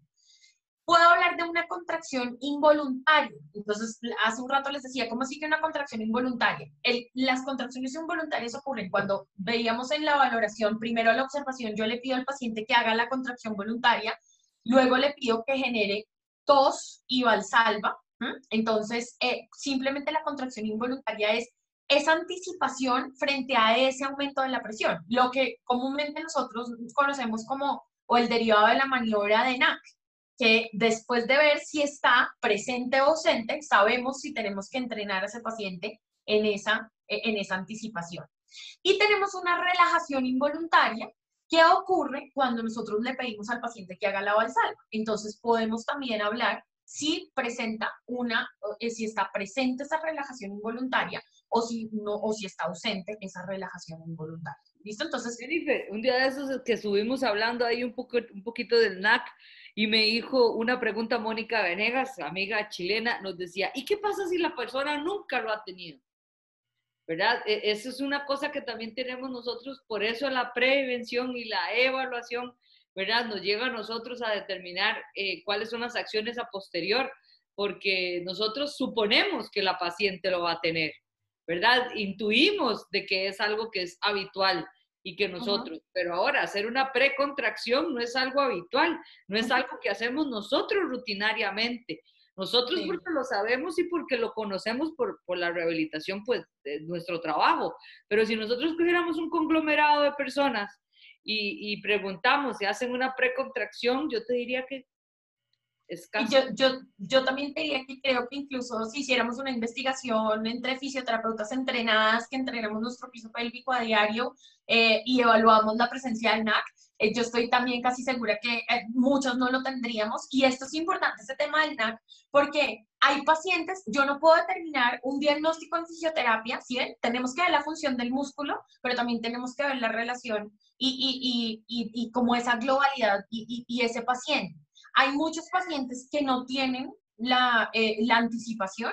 Puedo hablar de una contracción involuntaria. Entonces, hace un rato les decía, ¿cómo sigue una contracción involuntaria? las contracciones involuntarias ocurren cuando veíamos en la valoración, primero la observación, yo le pido al paciente que haga la contracción voluntaria, luego le pido que genere tos y valsalva. Entonces, eh, simplemente la contracción involuntaria es esa anticipación frente a ese aumento de la presión, lo que comúnmente nosotros conocemos como o el derivado de la maniobra de NAC, que después de ver si está presente o ausente, sabemos si tenemos que entrenar a ese paciente en esa, en esa anticipación. Y tenemos una relajación involuntaria que ocurre cuando nosotros le pedimos al paciente que haga la valsalva. Entonces podemos también hablar si presenta una, eh, si está presente esa relajación involuntaria o si no, o si está ausente esa relajación involuntaria. ¿Listo? Entonces, Jennifer, un día de esos que estuvimos hablando ahí un, poco, un poquito del NAC y me dijo una pregunta Mónica Venegas, amiga chilena, nos decía, ¿y qué pasa si la persona nunca lo ha tenido? ¿Verdad? E, eso es una cosa que también tenemos nosotros, por eso la prevención y la evaluación ¿verdad? Nos lleva a nosotros a determinar eh, cuáles son las acciones a posterior, porque nosotros suponemos que la paciente lo va a tener, ¿verdad? Intuimos de que es algo que es habitual y que nosotros, pero ahora hacer una precontracción no es algo habitual, no es algo que hacemos nosotros rutinariamente. Nosotros porque lo sabemos y porque lo conocemos por, por, la rehabilitación, pues, de nuestro trabajo. Pero si nosotros tuviéramos un conglomerado de personas y, preguntamos si hacen una precontracción, yo te diría que es casi... yo, yo, yo también te diría que creo que incluso si hiciéramos una investigación entre fisioterapeutas entrenadas, que entrenamos nuestro piso pélvico a diario eh, y evaluamos la presencia del NAC, eh, yo estoy también casi segura que eh, muchos no lo tendríamos. Y esto es importante, este tema del NAC, porque hay pacientes, yo no puedo determinar un diagnóstico en fisioterapia, ¿sí Tenemos que ver la función del músculo, pero también tenemos que ver la relación y, y, y, y como esa globalidad y, ese paciente. Hay muchos pacientes que no tienen la, eh, la anticipación,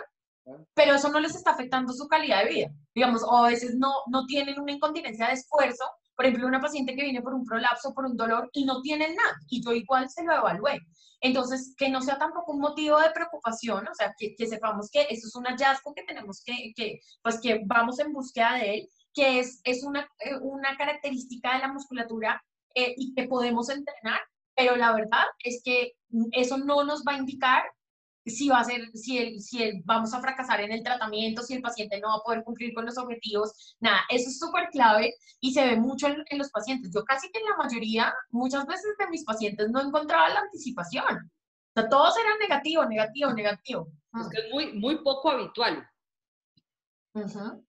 pero eso no les está afectando su calidad de vida. Digamos, o a veces no, no tienen una incontinencia de esfuerzo. Por ejemplo, una paciente que viene por un prolapso, por un dolor y no tiene nada, y yo igual se lo evalué. Entonces, que no sea tampoco un motivo de preocupación, o sea, que, que sepamos que eso es un hallazgo que tenemos que, que, pues que vamos en búsqueda de él que es, es una, eh, una característica de la musculatura eh, y que podemos entrenar, pero la verdad es que eso no nos va a indicar si va a ser, si, el, si el, vamos a fracasar en el tratamiento, si el paciente no va a poder cumplir con los objetivos, nada, eso es súper clave y se ve mucho en, en, los pacientes. Yo casi que en la mayoría, muchas veces de mis pacientes no encontraba la anticipación. O sea, todos eran negativo, negativo, negativo. Es que es muy, muy poco habitual. Uh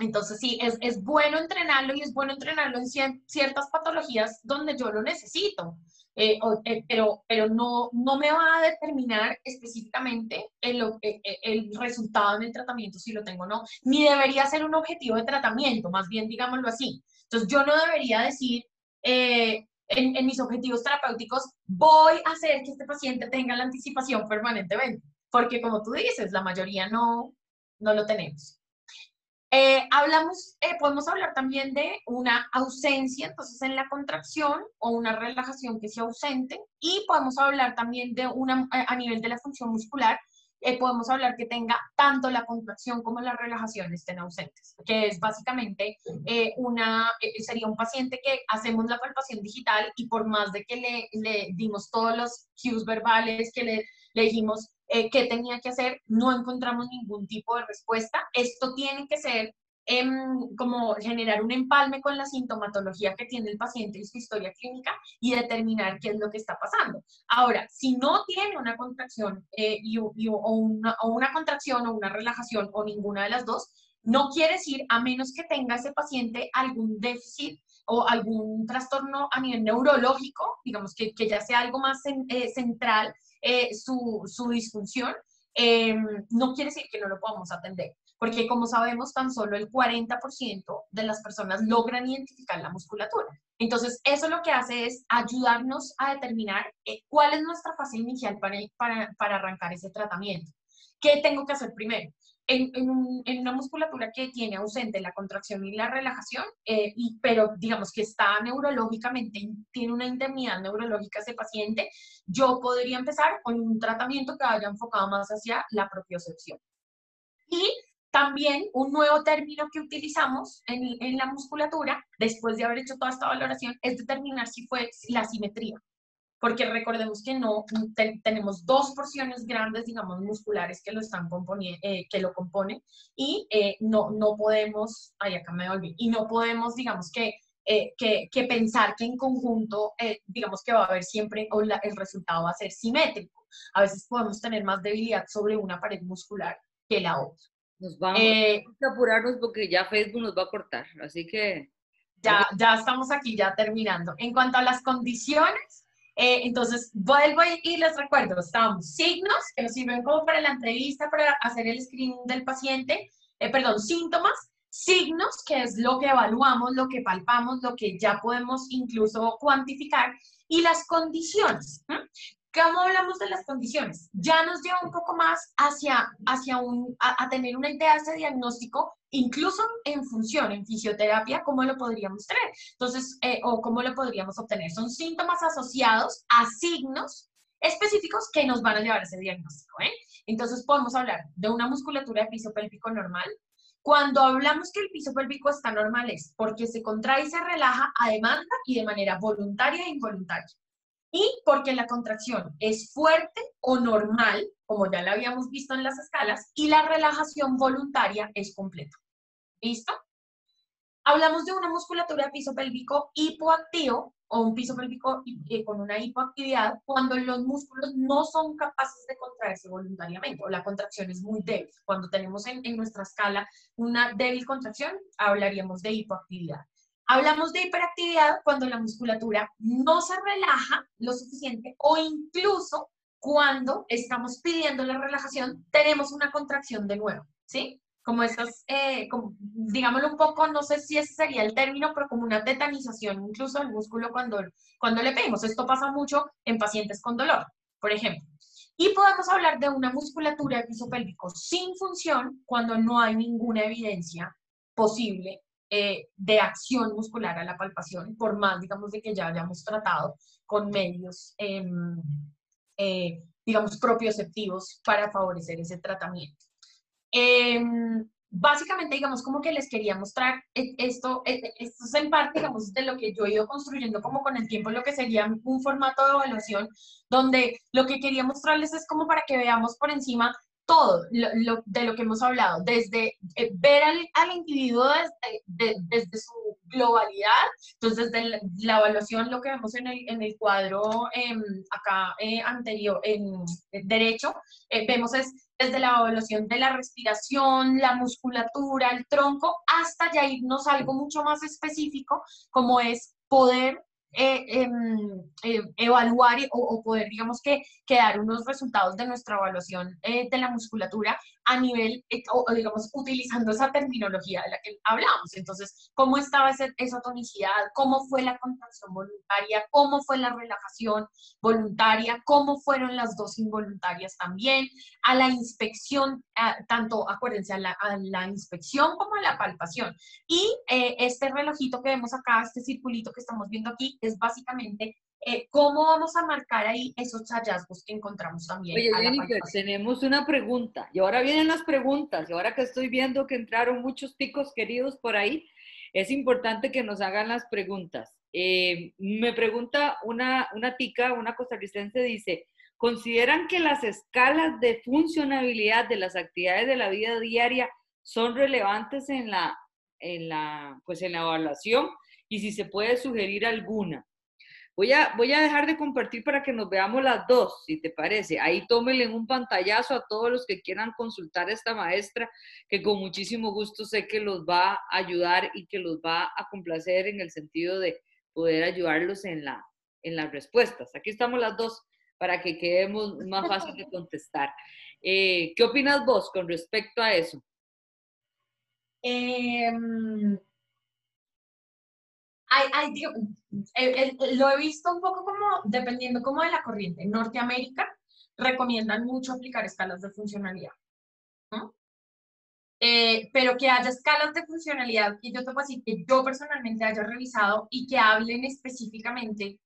entonces sí, es, es, bueno entrenarlo y es bueno entrenarlo en ciertas patologías donde yo lo necesito, eh, eh, pero, pero no, no me va a determinar específicamente el, eh, el, resultado en el tratamiento si lo tengo o no, ni debería ser un objetivo de tratamiento, más bien digámoslo así. Entonces yo no debería decir en, en mis objetivos terapéuticos, voy a hacer que este paciente tenga la anticipación permanentemente, porque como tú dices, la mayoría no, no lo tenemos. Eh, hablamos, eh, podemos hablar también de una ausencia, entonces en la contracción o una relajación que sea ausente y podemos hablar también de una, a nivel de la función muscular, eh, podemos hablar que tenga tanto la contracción como la relajación estén ausentes, que es básicamente una, sería un paciente que hacemos la palpación digital y por más de que le, le dimos todos los cues verbales, que le, le dijimos eh, qué tenía que hacer, no encontramos ningún tipo de respuesta. Esto tiene que ser em, como generar un empalme con la sintomatología que tiene el paciente y su historia clínica y determinar qué es lo que está pasando. Ahora, si no tiene una contracción eh, y, o, una, o una contracción o una relajación o ninguna de las dos, no quiere decir, a menos que tenga ese paciente algún déficit o algún trastorno a nivel neurológico, digamos que, que ya sea algo más eh, central, eh, su, su, disfunción, eh, no quiere decir que no lo podamos atender, porque como sabemos, tan solo el 40% de las personas logran identificar la musculatura. Entonces, eso lo que hace es ayudarnos a determinar eh, cuál es nuestra fase inicial para, para, para arrancar ese tratamiento. ¿qué tengo que hacer primero? En, una musculatura que tiene ausente la contracción y la relajación, eh, y, pero digamos que está neurológicamente, tiene una indemnidad neurológica ese paciente, yo podría empezar con un tratamiento que vaya enfocado más hacia la propiocepción. Y también un nuevo término que utilizamos en, en, la musculatura, después de haber hecho toda esta valoración, es determinar si fue la simetría porque recordemos que no tenemos dos porciones grandes, digamos, musculares que lo están eh, que lo componen y eh, no, no podemos, ay, acá me volví, y no podemos, digamos, que, eh, que, que, pensar que en conjunto, digamos, que va a haber siempre, o el resultado va a ser simétrico. A veces podemos tener más debilidad sobre una pared muscular que la otra. Nos vamos a apurarnos porque ya Facebook nos va a cortar, así que... Ya, ya estamos aquí, ya terminando. En cuanto a las condiciones, eh, entonces, vuelvo y les recuerdo, estamos signos que nos sirven como para la entrevista, para hacer el screening del paciente, eh, perdón, síntomas, signos, que es lo que evaluamos, lo que palpamos, lo que ya podemos incluso cuantificar, y las condiciones. ¿Cómo hablamos de las condiciones? Ya nos lleva un poco más hacia, hacia un, a, tener una idea de ese diagnóstico, incluso en función, en fisioterapia, ¿cómo lo podríamos tener? Entonces, eh, o cómo lo podríamos obtener. Son síntomas asociados a signos específicos que nos van a llevar a ese diagnóstico. ¿eh? Entonces, podemos hablar de una musculatura de piso pélvico normal. Cuando hablamos que el piso pélvico está normal es porque se contrae y se relaja a demanda y de manera voluntaria e involuntaria y porque la contracción es fuerte o normal, como ya la habíamos visto en las escalas, y la relajación voluntaria es completa. ¿Listo? Hablamos de una musculatura piso pélvico hipoactivo o un piso pélvico eh, con una hipoactividad cuando los músculos no son capaces de contraerse voluntariamente o la contracción es muy débil. Cuando tenemos en, en nuestra escala una débil contracción, hablaríamos de hipoactividad. Hablamos de hiperactividad cuando la musculatura no se relaja lo suficiente o incluso cuando estamos pidiendo la relajación, tenemos una contracción de nuevo, ¿sí? Como esas, eh, digámoslo un poco, no sé si ese sería el término, pero como una tetanización incluso del músculo cuando, cuando le pedimos. Esto pasa mucho en pacientes con dolor, por ejemplo. Y podemos hablar de una musculatura de piso pélvico sin función cuando no hay ninguna evidencia posible eh, de acción muscular a la palpación, por más, digamos, de que ya hayamos tratado con medios, em, eh, digamos, propioceptivos para favorecer ese tratamiento. Em, básicamente, digamos, como que les quería mostrar e, esto, e, e, esto es en parte, digamos, de lo que yo he ido construyendo como con el tiempo, lo que sería un formato de evaluación, donde lo que quería mostrarles es como para que veamos por encima todo lo, de lo que hemos hablado, desde eh, ver al, individuo desde, su globalidad, entonces desde la, evaluación, lo que vemos en el, en el cuadro em, acá eh, anterior, en derecho, eh, vemos es desde la evaluación de la respiración, la musculatura, el tronco, hasta ya irnos a algo mucho más específico, como es poder eh, em, eh, evaluar o, poder, digamos que, que, dar unos resultados de nuestra evaluación eh, de la musculatura a nivel, o, digamos, utilizando esa terminología de la que hablamos. Entonces, ¿cómo estaba esa tonicidad? ¿Cómo fue la contracción voluntaria? ¿Cómo fue la relajación voluntaria? ¿Cómo fueron las dos involuntarias también? A la inspección, tanto, acuérdense, a la, a la, inspección como a la palpación. Y este relojito que vemos acá, este circulito que estamos viendo aquí, es básicamente eh, cómo vamos a marcar ahí esos hallazgos que encontramos también. Oye, Jennifer, tenemos una pregunta. Y ahora vienen las preguntas. Y ahora que estoy viendo que entraron muchos ticos queridos por ahí, es importante que nos hagan las preguntas. Eh, me pregunta una, una tica, una costarricense, dice, ¿consideran que las escalas de funcionabilidad de las actividades de la vida diaria son relevantes en la, en la, pues en la evaluación? y si se puede sugerir alguna. Voy a, dejar de compartir para que nos veamos las dos, si te parece. Ahí tómenle un pantallazo a todos los que quieran consultar a esta maestra, que con muchísimo gusto sé que los va a ayudar y que los va a complacer en el sentido de poder ayudarlos en las respuestas. Aquí estamos las dos para que quedemos más fácil de contestar. Eh, ¿Qué opinas vos con respecto a eso? Eh, lo he visto un poco como, dependiendo como de la corriente. En Norteamérica recomiendan mucho aplicar escalas de funcionalidad. Eh, pero que haya escalas de funcionalidad que yo puedo decir que yo personalmente haya revisado y que hablen específicamente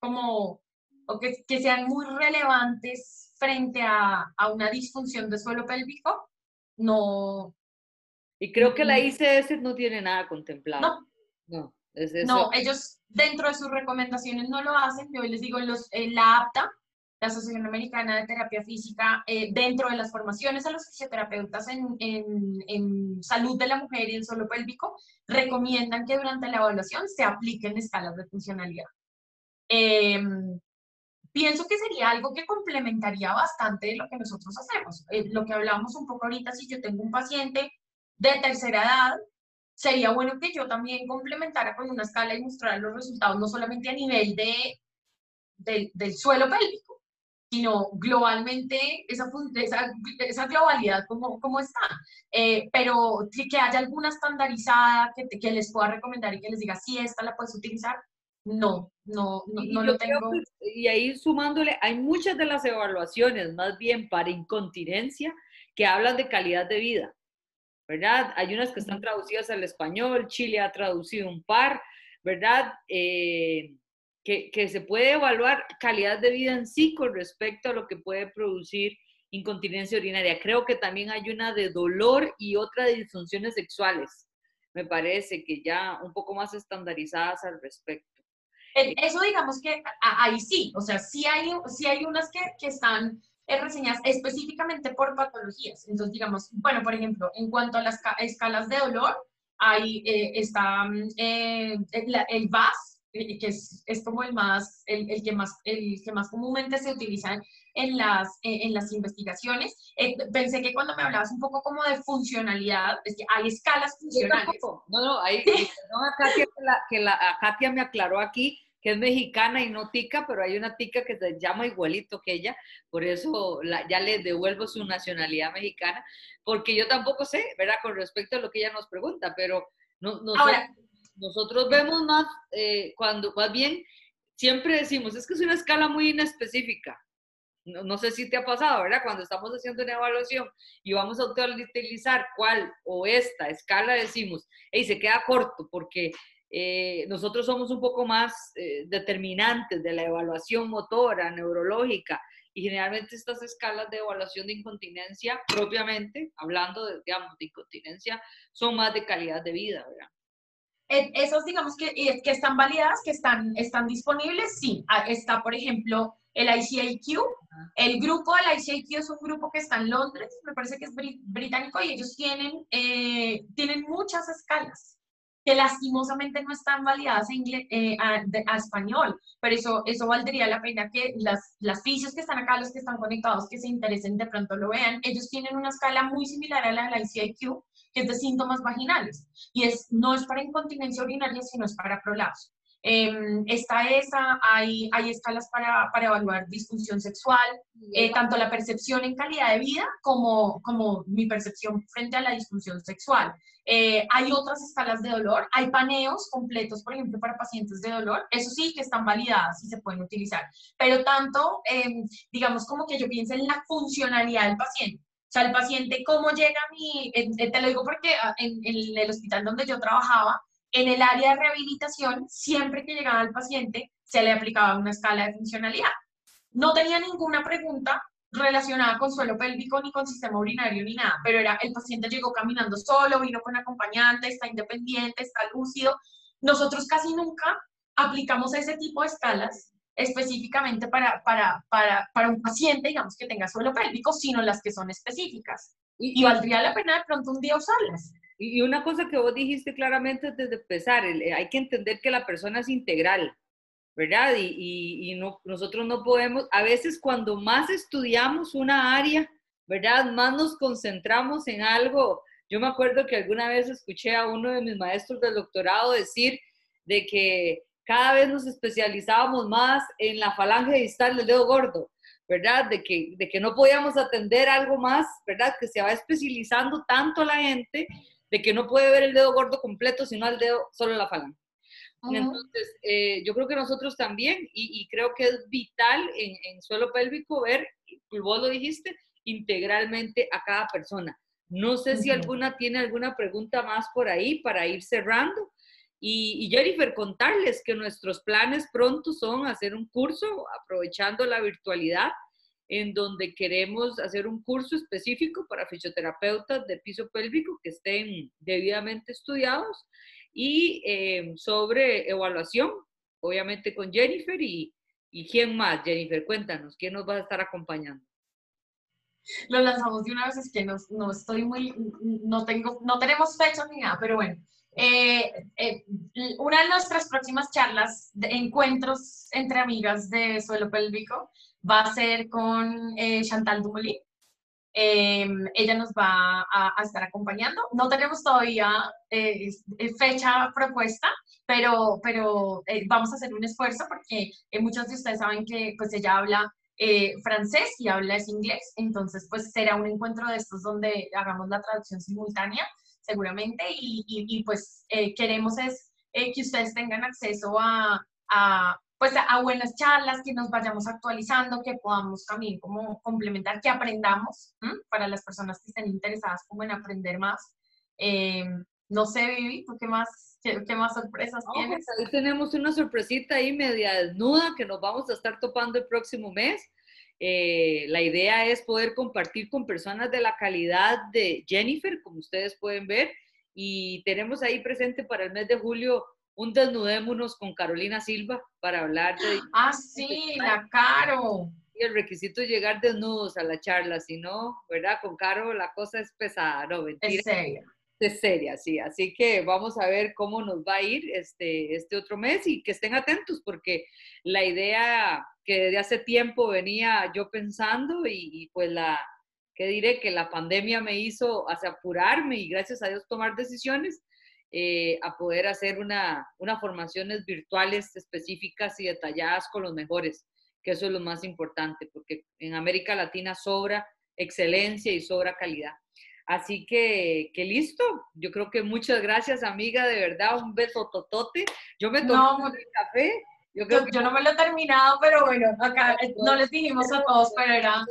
como, o que, que sean muy relevantes frente a, a, una disfunción de suelo pélvico, no. Y creo que la ICS no tiene nada contemplado. No. No, no ellos dentro de sus recomendaciones no lo hacen. Yo les digo, los, la APTA, la Asociación Americana de Terapia Física, eh, dentro de las formaciones a los fisioterapeutas en, en, en, salud de la mujer y en suelo pélvico, recomiendan que durante la evaluación se apliquen escalas de funcionalidad. Eh, pienso que sería algo que complementaría bastante lo que nosotros hacemos. Eh, lo que hablamos un poco ahorita, si yo tengo un paciente de tercera edad, sería bueno que yo también complementara con una escala y mostrar los resultados, no solamente a nivel de, del suelo pélvico, sino globalmente esa, esa, esa globalidad como, como está. Eh, pero que, haya alguna estandarizada que, que les pueda recomendar y que les diga, si esta la puedes utilizar, no, no, no, lo tengo. y ahí sumándole, hay muchas de las evaluaciones, más bien para incontinencia, que hablan de calidad de vida, ¿verdad? Hay unas que están traducidas al español, Chile ha traducido un par, ¿verdad? Eh, que, que, se puede evaluar calidad de vida en sí con respecto a lo que puede producir incontinencia urinaria. Creo que también hay una de dolor y otra de disfunciones sexuales, me parece que ya un poco más estandarizadas al respecto. Eso digamos que ahí sí, o sea, sí hay, sí hay unas que, que están reseñadas específicamente por patologías. Entonces, digamos, bueno, por ejemplo, en cuanto a las escalas de dolor, ahí eh, está eh, el, VAS, eh, que es, es, como el más, el, el, que más, el que más comúnmente se utiliza en las, en las investigaciones. pensé que cuando me hablabas un poco como de funcionalidad, es que hay escalas funcionales. No, no, hay, no, a Katia, que, la, que la, a Katia me aclaró aquí que es mexicana y no tica, pero hay una tica que se llama igualito que ella, por eso ya le devuelvo su nacionalidad mexicana, porque yo tampoco sé, ¿verdad? Con respecto a lo que ella nos pregunta, pero no, nosotros, vemos más eh, cuando, más bien, siempre decimos, es que es una escala muy inespecífica. No, no, sé si te ha pasado, ¿verdad? Cuando estamos haciendo una evaluación y vamos a utilizar cuál o esta escala, decimos, y se queda corto porque eh, nosotros somos un poco más eh, determinantes de la evaluación motora, neurológica, y generalmente estas escalas de evaluación de incontinencia, propiamente, hablando de, digamos, de incontinencia, son más de calidad de vida, ¿verdad? Eh, esos, digamos, que, que están validadas, que están, están disponibles, sí. Ah, está, por ejemplo, el ICIQ. El grupo del ICIQ es un grupo que está en Londres, me parece que es británico, y ellos tienen, tienen muchas escalas que lastimosamente no están validadas eh, a, español, pero eso, eso valdría la pena que las, las fisios que están acá, los que están conectados, que se interesen, de pronto lo vean. Ellos tienen una escala muy similar a la de la ICIQ, que es de síntomas vaginales, y es, no es para incontinencia urinaria, sino es para prolapso. Eh, está esa, hay, hay escalas para, para evaluar disfunción sexual, eh, tanto la percepción en calidad de vida como, como mi percepción frente a la disfunción sexual. Eh, hay otras escalas de dolor, hay paneos completos, por ejemplo, para pacientes de dolor, eso sí que están validadas y se pueden utilizar, pero tanto, em, digamos, como que yo piense en la funcionalidad del paciente. O sea, el paciente, ¿cómo llega a mi, te lo digo porque ah, en, en el hospital donde yo trabajaba, en el área de rehabilitación, siempre que llegaba el paciente, se le aplicaba una escala de funcionalidad. No tenía ninguna pregunta relacionada con suelo pélvico ni con sistema urinario ni nada, pero era el paciente llegó caminando solo, vino con acompañante, está independiente, está lúcido. Nosotros casi nunca aplicamos ese tipo de escalas específicamente para, para, para, para un paciente, digamos, que tenga suelo pélvico, sino las que son específicas. Y, y valdría la pena de pronto un día usarlas. Y una cosa que vos dijiste claramente desde empezar, eh, hay que entender que la persona es integral, ¿verdad? Y, y, no, nosotros no podemos, a veces cuando más estudiamos una área, ¿verdad? Más nos concentramos en algo. Yo me acuerdo que alguna vez escuché a uno de mis maestros del doctorado decir de que cada vez nos especializábamos más en la falange distal del dedo gordo, ¿verdad? De que, de que no podíamos atender algo más, ¿verdad? Que se va especializando tanto la gente de que no puede ver el dedo gordo completo, sino el dedo, solo la falange. Entonces, eh, yo creo que nosotros también, y, creo que es vital en, suelo pélvico ver, vos lo dijiste, integralmente a cada persona. No sé si alguna tiene alguna pregunta más por ahí para ir cerrando. Y, y, Jennifer, contarles que nuestros planes pronto son hacer un curso aprovechando la virtualidad en donde queremos hacer un curso específico para fisioterapeutas de piso pélvico que estén debidamente estudiados y eh, sobre evaluación, obviamente con Jennifer y, y quién más. Jennifer, cuéntanos, ¿quién nos va a estar acompañando? Lo lanzamos de una vez, es que no, no estoy muy, no tengo, no tenemos fecha ni nada, pero bueno. Eh, eh, una de nuestras próximas charlas de encuentros entre amigas de suelo pélvico va a ser con Chantal Dumoulin. Em, ella nos va a, estar acompañando. No tenemos todavía eh, fecha propuesta, pero, pero eh, vamos a hacer un esfuerzo porque muchos de ustedes saben que pues ella habla francés y habla es inglés, entonces pues será un encuentro de estos donde hagamos la traducción simultánea seguramente y, pues queremos es que ustedes tengan acceso a pues a, buenas charlas, que nos vayamos actualizando, que podamos también como complementar, que aprendamos para las personas que estén interesadas como en aprender más. Eh, no sé, Vivi, ¿tú qué más, qué, más sorpresas pues, tienes? ahí tenemos una sorpresita ahí media desnuda que nos vamos a estar topando el próximo mes. Eh, la idea es poder compartir con personas de la calidad de Jennifer, como ustedes pueden ver, y tenemos ahí presente para el mes de julio un desnudémonos con Carolina Silva para hablar de... Ah, sí, la Caro. Y el requisito es llegar desnudos a la charla, si no, ¿verdad? Con Caro la cosa es pesada, no, mentira. Es seria. Es seria, sí. Así que vamos a ver cómo nos va a ir este, este otro mes y que estén atentos porque la idea que desde hace tiempo venía yo pensando y, y pues la, ¿qué diré? Que la pandemia me hizo hace apurarme y gracias a Dios tomar decisiones eh, a poder hacer una, unas formaciones virtuales específicas y detalladas con los mejores, que eso es lo más importante, porque en América Latina sobra excelencia y sobra calidad. Así que, que listo. Yo creo que muchas gracias, amiga, de verdad, un beso totote. Yo me tomé el café yo, no me lo he terminado, pero bueno, acá eh, no les dijimos a todos, pero era...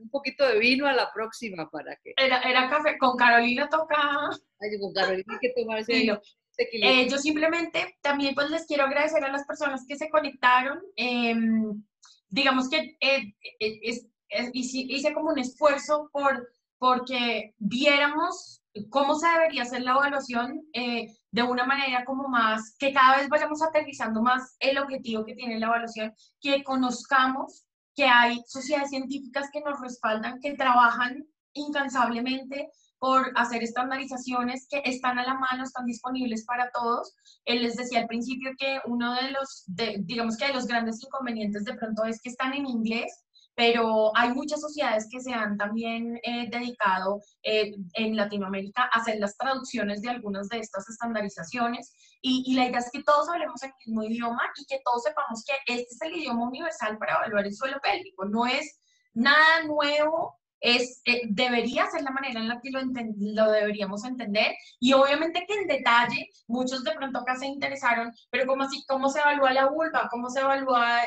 Un, poquito de vino a la próxima para que... Era, era café, con Carolina toca... Ay, con Carolina hay que tomar ese vino. Eh, yo simplemente también pues les quiero agradecer a las personas que se conectaron. Em, digamos que eh, hice, hice como un esfuerzo por porque viéramos cómo se debería hacer la evaluación eh, de una manera como más, que cada vez vayamos aterrizando más el objetivo que tiene la evaluación, que conozcamos que hay sociedades científicas que nos respaldan, que trabajan incansablemente por hacer estandarizaciones que están a la mano, están disponibles para todos. Él les decía al principio que uno de los, digamos que de los grandes inconvenientes de pronto es que están en inglés pero hay muchas sociedades que se han también eh, dedicado eh, en Latinoamérica a hacer las traducciones de algunas de estas estandarizaciones. Y, y, la idea es que todos hablemos el mismo idioma y que todos sepamos que este es el idioma universal para evaluar el suelo pélvico, no es nada nuevo, es, eh, debería ser la manera en la que lo, lo, deberíamos entender. Y obviamente que en detalle muchos de pronto acá se interesaron, pero como así, cómo se evalúa la vulva, cómo se evalúa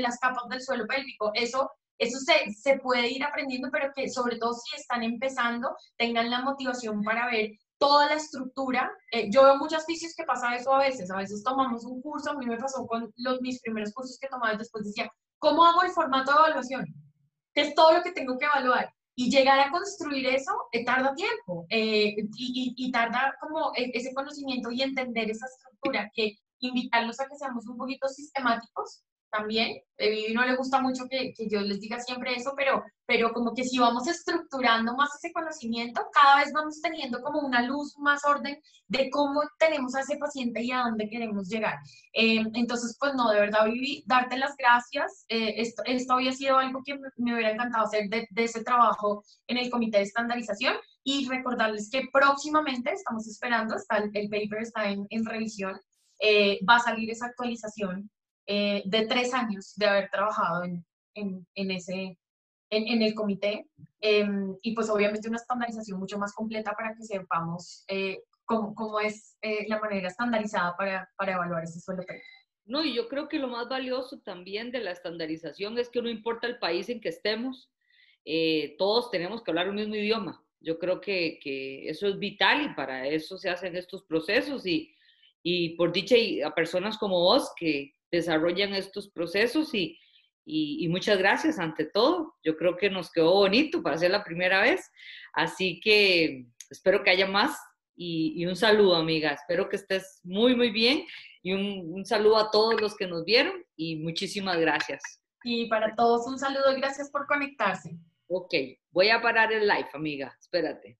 las capas del suelo pélvico, eso eso se, se puede ir aprendiendo, pero que sobre todo si están empezando, tengan la motivación para ver toda la estructura. Eh, yo veo muchas fisios que pasa eso a veces. A veces tomamos un curso, a mí me pasó con los, mis primeros cursos que tomaba y después decía, ¿cómo hago el formato de evaluación? ¿Qué es todo lo que tengo que evaluar? Y llegar a construir eso eh, tarda tiempo eh, y, y, tarda como e, ese conocimiento y entender esa estructura, que invitarlos a que seamos un poquito sistemáticos también. A Vivi no le gusta mucho que, que, yo les diga siempre eso, pero, pero como que si vamos estructurando más ese conocimiento, cada vez vamos teniendo como una luz, más orden de cómo tenemos a ese paciente y a dónde queremos llegar. Eh, entonces, pues no, de verdad, Vivi, darte las gracias. Eh, esto, esto, había sido algo que me, hubiera encantado hacer de, de, ese trabajo en el comité de estandarización y recordarles que próximamente estamos esperando, está el, el paper está en, en revisión, eh, va a salir esa actualización eh, de tres años de haber trabajado en, en, en ese, en, el comité em, y pues obviamente una estandarización mucho más completa para que sepamos eh, cómo, cómo, es eh, la manera estandarizada para, para evaluar ese suelo No, y yo creo que lo más valioso también de la estandarización es que no importa el país en que estemos, eh, todos tenemos que hablar un mismo idioma. Yo creo que, que, eso es vital y para eso se hacen estos procesos y, y por dicha a personas como vos que desarrollan estos procesos y, y, y, muchas gracias ante todo. Yo creo que nos quedó bonito para ser la primera vez, así que espero que haya más y, y un saludo amiga, espero que estés muy muy bien y un, un saludo a todos los que nos vieron y muchísimas gracias. Y para todos un saludo y gracias por conectarse. Ok, voy a parar el live, amiga. Espérate.